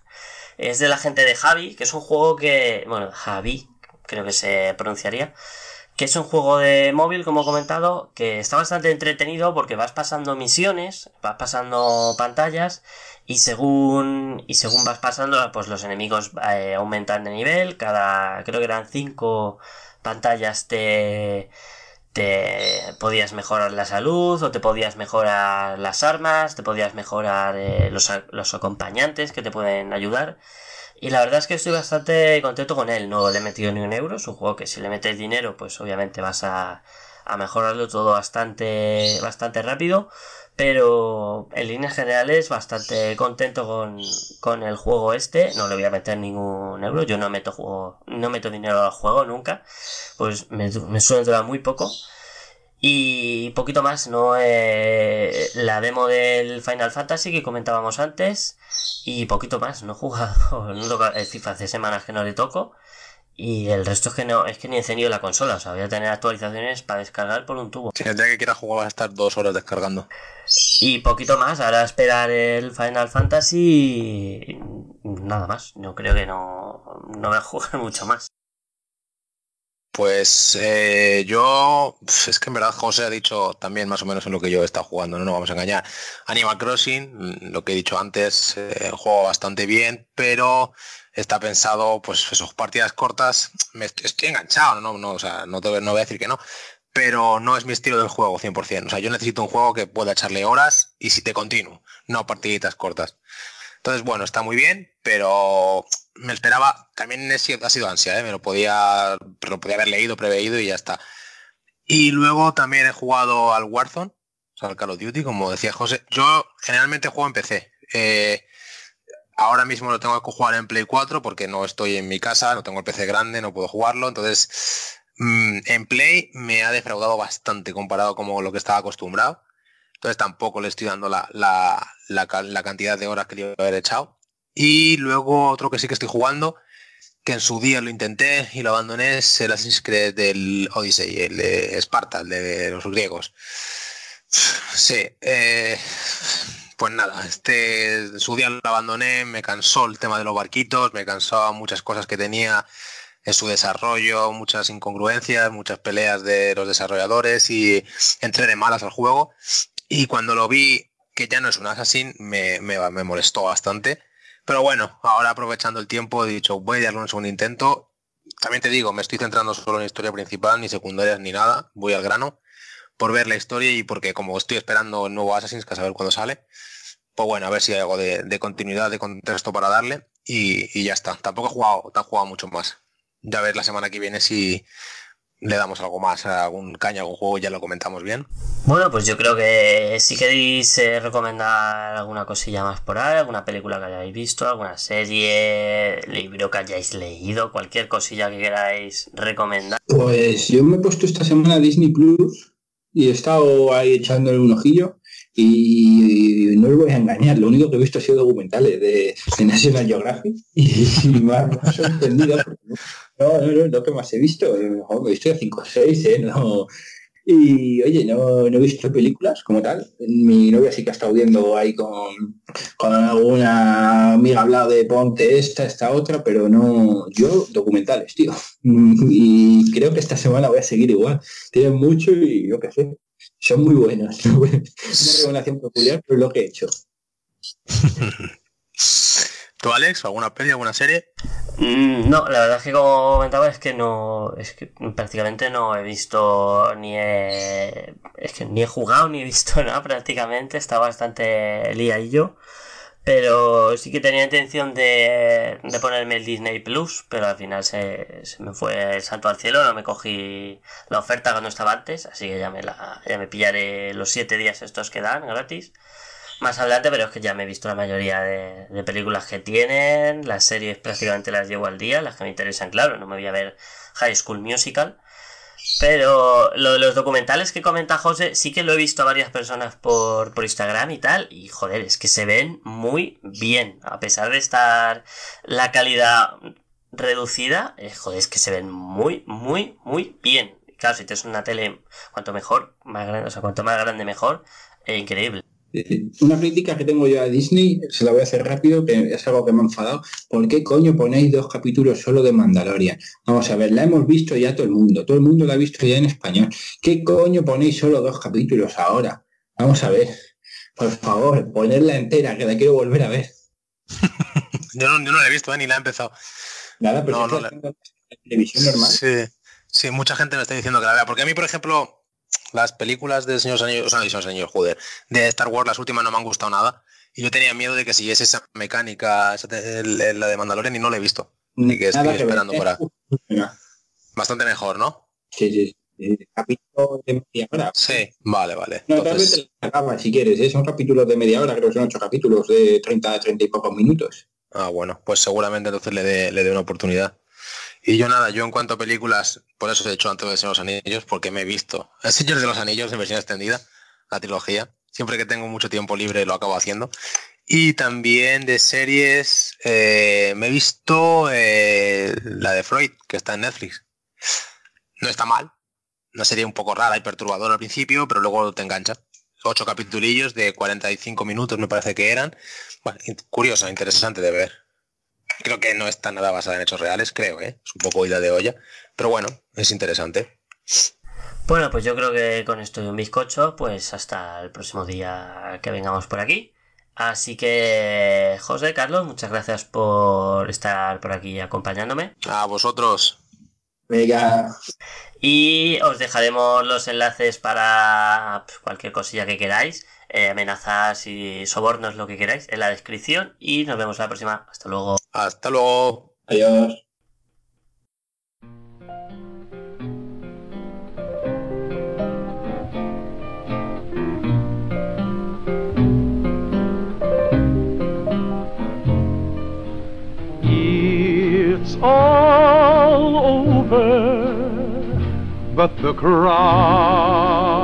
Es de la gente de Javi, que es un juego que. Bueno, Javi, creo que se pronunciaría. Que es un juego de móvil, como he comentado, que está bastante entretenido porque vas pasando misiones, vas pasando pantallas y según y según vas pasando, pues los enemigos eh, aumentan de nivel. Cada, creo que eran cinco pantallas te te podías mejorar la salud o te podías mejorar las armas, te podías mejorar eh, los, los acompañantes que te pueden ayudar. Y la verdad es que estoy bastante contento con él. No le he metido ni un euro. Es un juego que si le metes dinero, pues obviamente vas a, a mejorarlo todo bastante, bastante rápido. Pero en líneas generales, bastante contento con, con el juego este. No le voy a meter ningún euro. Yo no meto juego, no meto dinero al juego nunca. Pues me, me suele durar muy poco. Y poquito más, ¿no? Eh, la demo del Final Fantasy que comentábamos antes. Y poquito más, no he jugado, no toca el FIFA hace semanas que no le toco. Y el resto es que no, es que ni he encendido la consola, o sea, voy a tener actualizaciones para descargar por un tubo. Si el día que quieras jugar vas a estar dos horas descargando. Y poquito más, ahora esperar el Final Fantasy y nada más. Yo creo que no, no voy a jugar mucho más. Pues eh, yo, es que en verdad José ha dicho también más o menos en lo que yo he estado jugando, no nos vamos a engañar. Animal Crossing, mm, lo que he dicho antes, eh, juego bastante bien, pero está pensado, pues esos partidas cortas, me est- estoy enganchado, no, no, o sea, no, te, no voy a decir que no, pero no es mi estilo del juego 100%. O sea, yo necesito un juego que pueda echarle horas y si te continuo, no partiditas cortas. Entonces, bueno, está muy bien, pero me esperaba, también he ha sido ansia, ¿eh? me lo podía, lo podía haber leído, preveído y ya está. Y luego también he jugado al Warzone, o sea, al Call of Duty, como decía José. Yo generalmente juego en PC. Eh, ahora mismo lo tengo que jugar en Play 4 porque no estoy en mi casa, no tengo el PC grande, no puedo jugarlo. Entonces, mm, en Play me ha defraudado bastante comparado con lo que estaba acostumbrado. Entonces tampoco le estoy dando la, la- la ca- la cantidad de horas que le iba a haber echado. Y luego otro que sí que estoy jugando, que en su día lo intenté y lo abandoné, es el Assassin's Creed del Odyssey, el de Esparta, el de los griegos. Sí, eh, pues nada, este su día lo abandoné, me cansó el tema de los barquitos, me cansó muchas cosas que tenía en su desarrollo, muchas incongruencias, muchas peleas de los desarrolladores y entré de malas al juego. Y cuando lo vi que ya no es un Assassin, me, me, molestó bastante. Pero bueno, ahora aprovechando el tiempo he dicho, voy a darle un segundo intento. También te digo, me estoy centrando solo en historia principal, ni secundarias ni nada, voy al grano, por ver la historia y porque como estoy esperando el nuevo Assassin's, que a saber cuándo sale, pues bueno, a ver si hay algo de, de continuidad, de contexto para darle y, y ya está. Tampoco he jugado, te he jugado mucho más. Ya ver la semana que viene si le damos algo más, algún caña, algún juego, ya lo comentamos bien. Bueno, pues yo creo que si queréis eh, recomendar alguna cosilla más por ahí, alguna película que hayáis visto, alguna serie, libro que hayáis leído, cualquier cosilla que queráis recomendar. Pues yo me he puesto esta semana Disney Plus y he estado ahí echándole un ojillo y no os voy a engañar, lo único que he visto ha sido documentales de, National Geographic y, ha, me ha sorprendido no, no, no, lo que más he visto, eh, me he visto 5 o 6, ¿eh? No, y oye, no, he visto películas como tal. Mi novia sí que ha estado viendo ahí con, con alguna amiga hablado de ponte esta, esta otra, pero no, yo documentales, tío. Y creo que esta semana voy a seguir igual. Tienen mucho y yo qué sé. Son muy buenos. Una revelación peculiar, pero lo que he hecho. ¿Tú, Alex, alguna peli, alguna serie? Mm, No, la verdad es que como comentaba es que no, es que prácticamente no he visto ni he, es que ni he jugado ni he visto nada prácticamente, está bastante liadillo, pero sí que tenía intención de, de ponerme el Disney Plus, pero al final se, se me fue el santo al cielo, no me cogí la oferta cuando estaba antes, así que ya me la, ya me pillaré los siete días estos que dan gratis más adelante, pero es que ya me he visto la mayoría de, películas que tienen, las series prácticamente las llevo al día, las que me interesan, claro, no me voy a ver High School Musical. Pero lo de los documentales que comenta José, sí que lo he visto a varias personas por, por Instagram y tal, y joder, es que se ven muy bien, a pesar de estar la calidad reducida, eh, joder, es que se ven muy, muy, muy bien. Claro, si tienes una tele, cuanto mejor, más grande, o sea, cuanto más grande mejor, eh, increíble. Eh, Una crítica que tengo yo a Disney, se la voy a hacer rápido, que es algo que me ha enfadado. ¿Por qué coño ponéis dos capítulos solo de Mandalorian? Vamos a ver, la hemos visto ya todo el mundo, todo el mundo la ha visto ya en español. ¿Qué coño ponéis solo dos capítulos ahora? Vamos a ver, por favor, ponerla entera, que la quiero volver a ver. Yo no, yo no la he visto, ¿eh? ni la he empezado. Nada, pero No, no la televisión normal. Sí, sí, mucha gente me está diciendo que la vea. Porque a mí, por ejemplo, las películas de Señor Anillos, o sea, de Señor joder, de Star Wars, las últimas no me han gustado nada. Y yo tenía miedo de que siguiese esa mecánica, esa el- la de Mandalorian, y no la he visto. Y que estoy que ver. esperando para. Bastante mejor, ¿no? Sí, sí, sí. Capítulo de media hora. Sí, vale, vale. No, tal vez Entonces, acabas si quieres, ¿eh? son capítulos de media hora, creo que son ocho capítulos de 30 a 30 y pocos minutos. ah, bueno, pues seguramente entonces le dé le dé una oportunidad. Y yo nada, yo en cuanto a películas, por eso he hecho antes de Señor de los Anillos, porque me he visto El Señor de los Anillos en versión extendida, la trilogía. Siempre que tengo mucho tiempo libre lo acabo haciendo. Y también de series, eh, me he visto eh, la de Freud, que está en Netflix. No está mal. Una serie un poco rara y perturbadora al principio, pero luego te engancha. Ocho capitulillos de 45 minutos me parece que eran. Bueno, curiosa, interesante de ver. Creo que no está nada basada en hechos reales, creo, ¿eh? Es un poco ida de olla. Pero bueno, es interesante. Bueno, pues yo creo que con esto y un bizcocho, pues hasta el próximo día que vengamos por aquí. Así que, José, Carlos, muchas gracias por estar por aquí acompañándome. A vosotros. Venga, Y os dejaremos los enlaces para pues, cualquier cosilla que queráis, eh, amenazas y sobornos, lo que queráis, en la descripción. Y nos vemos la próxima. Hasta luego. Hasta luego. adiós. It's all over, but the crowd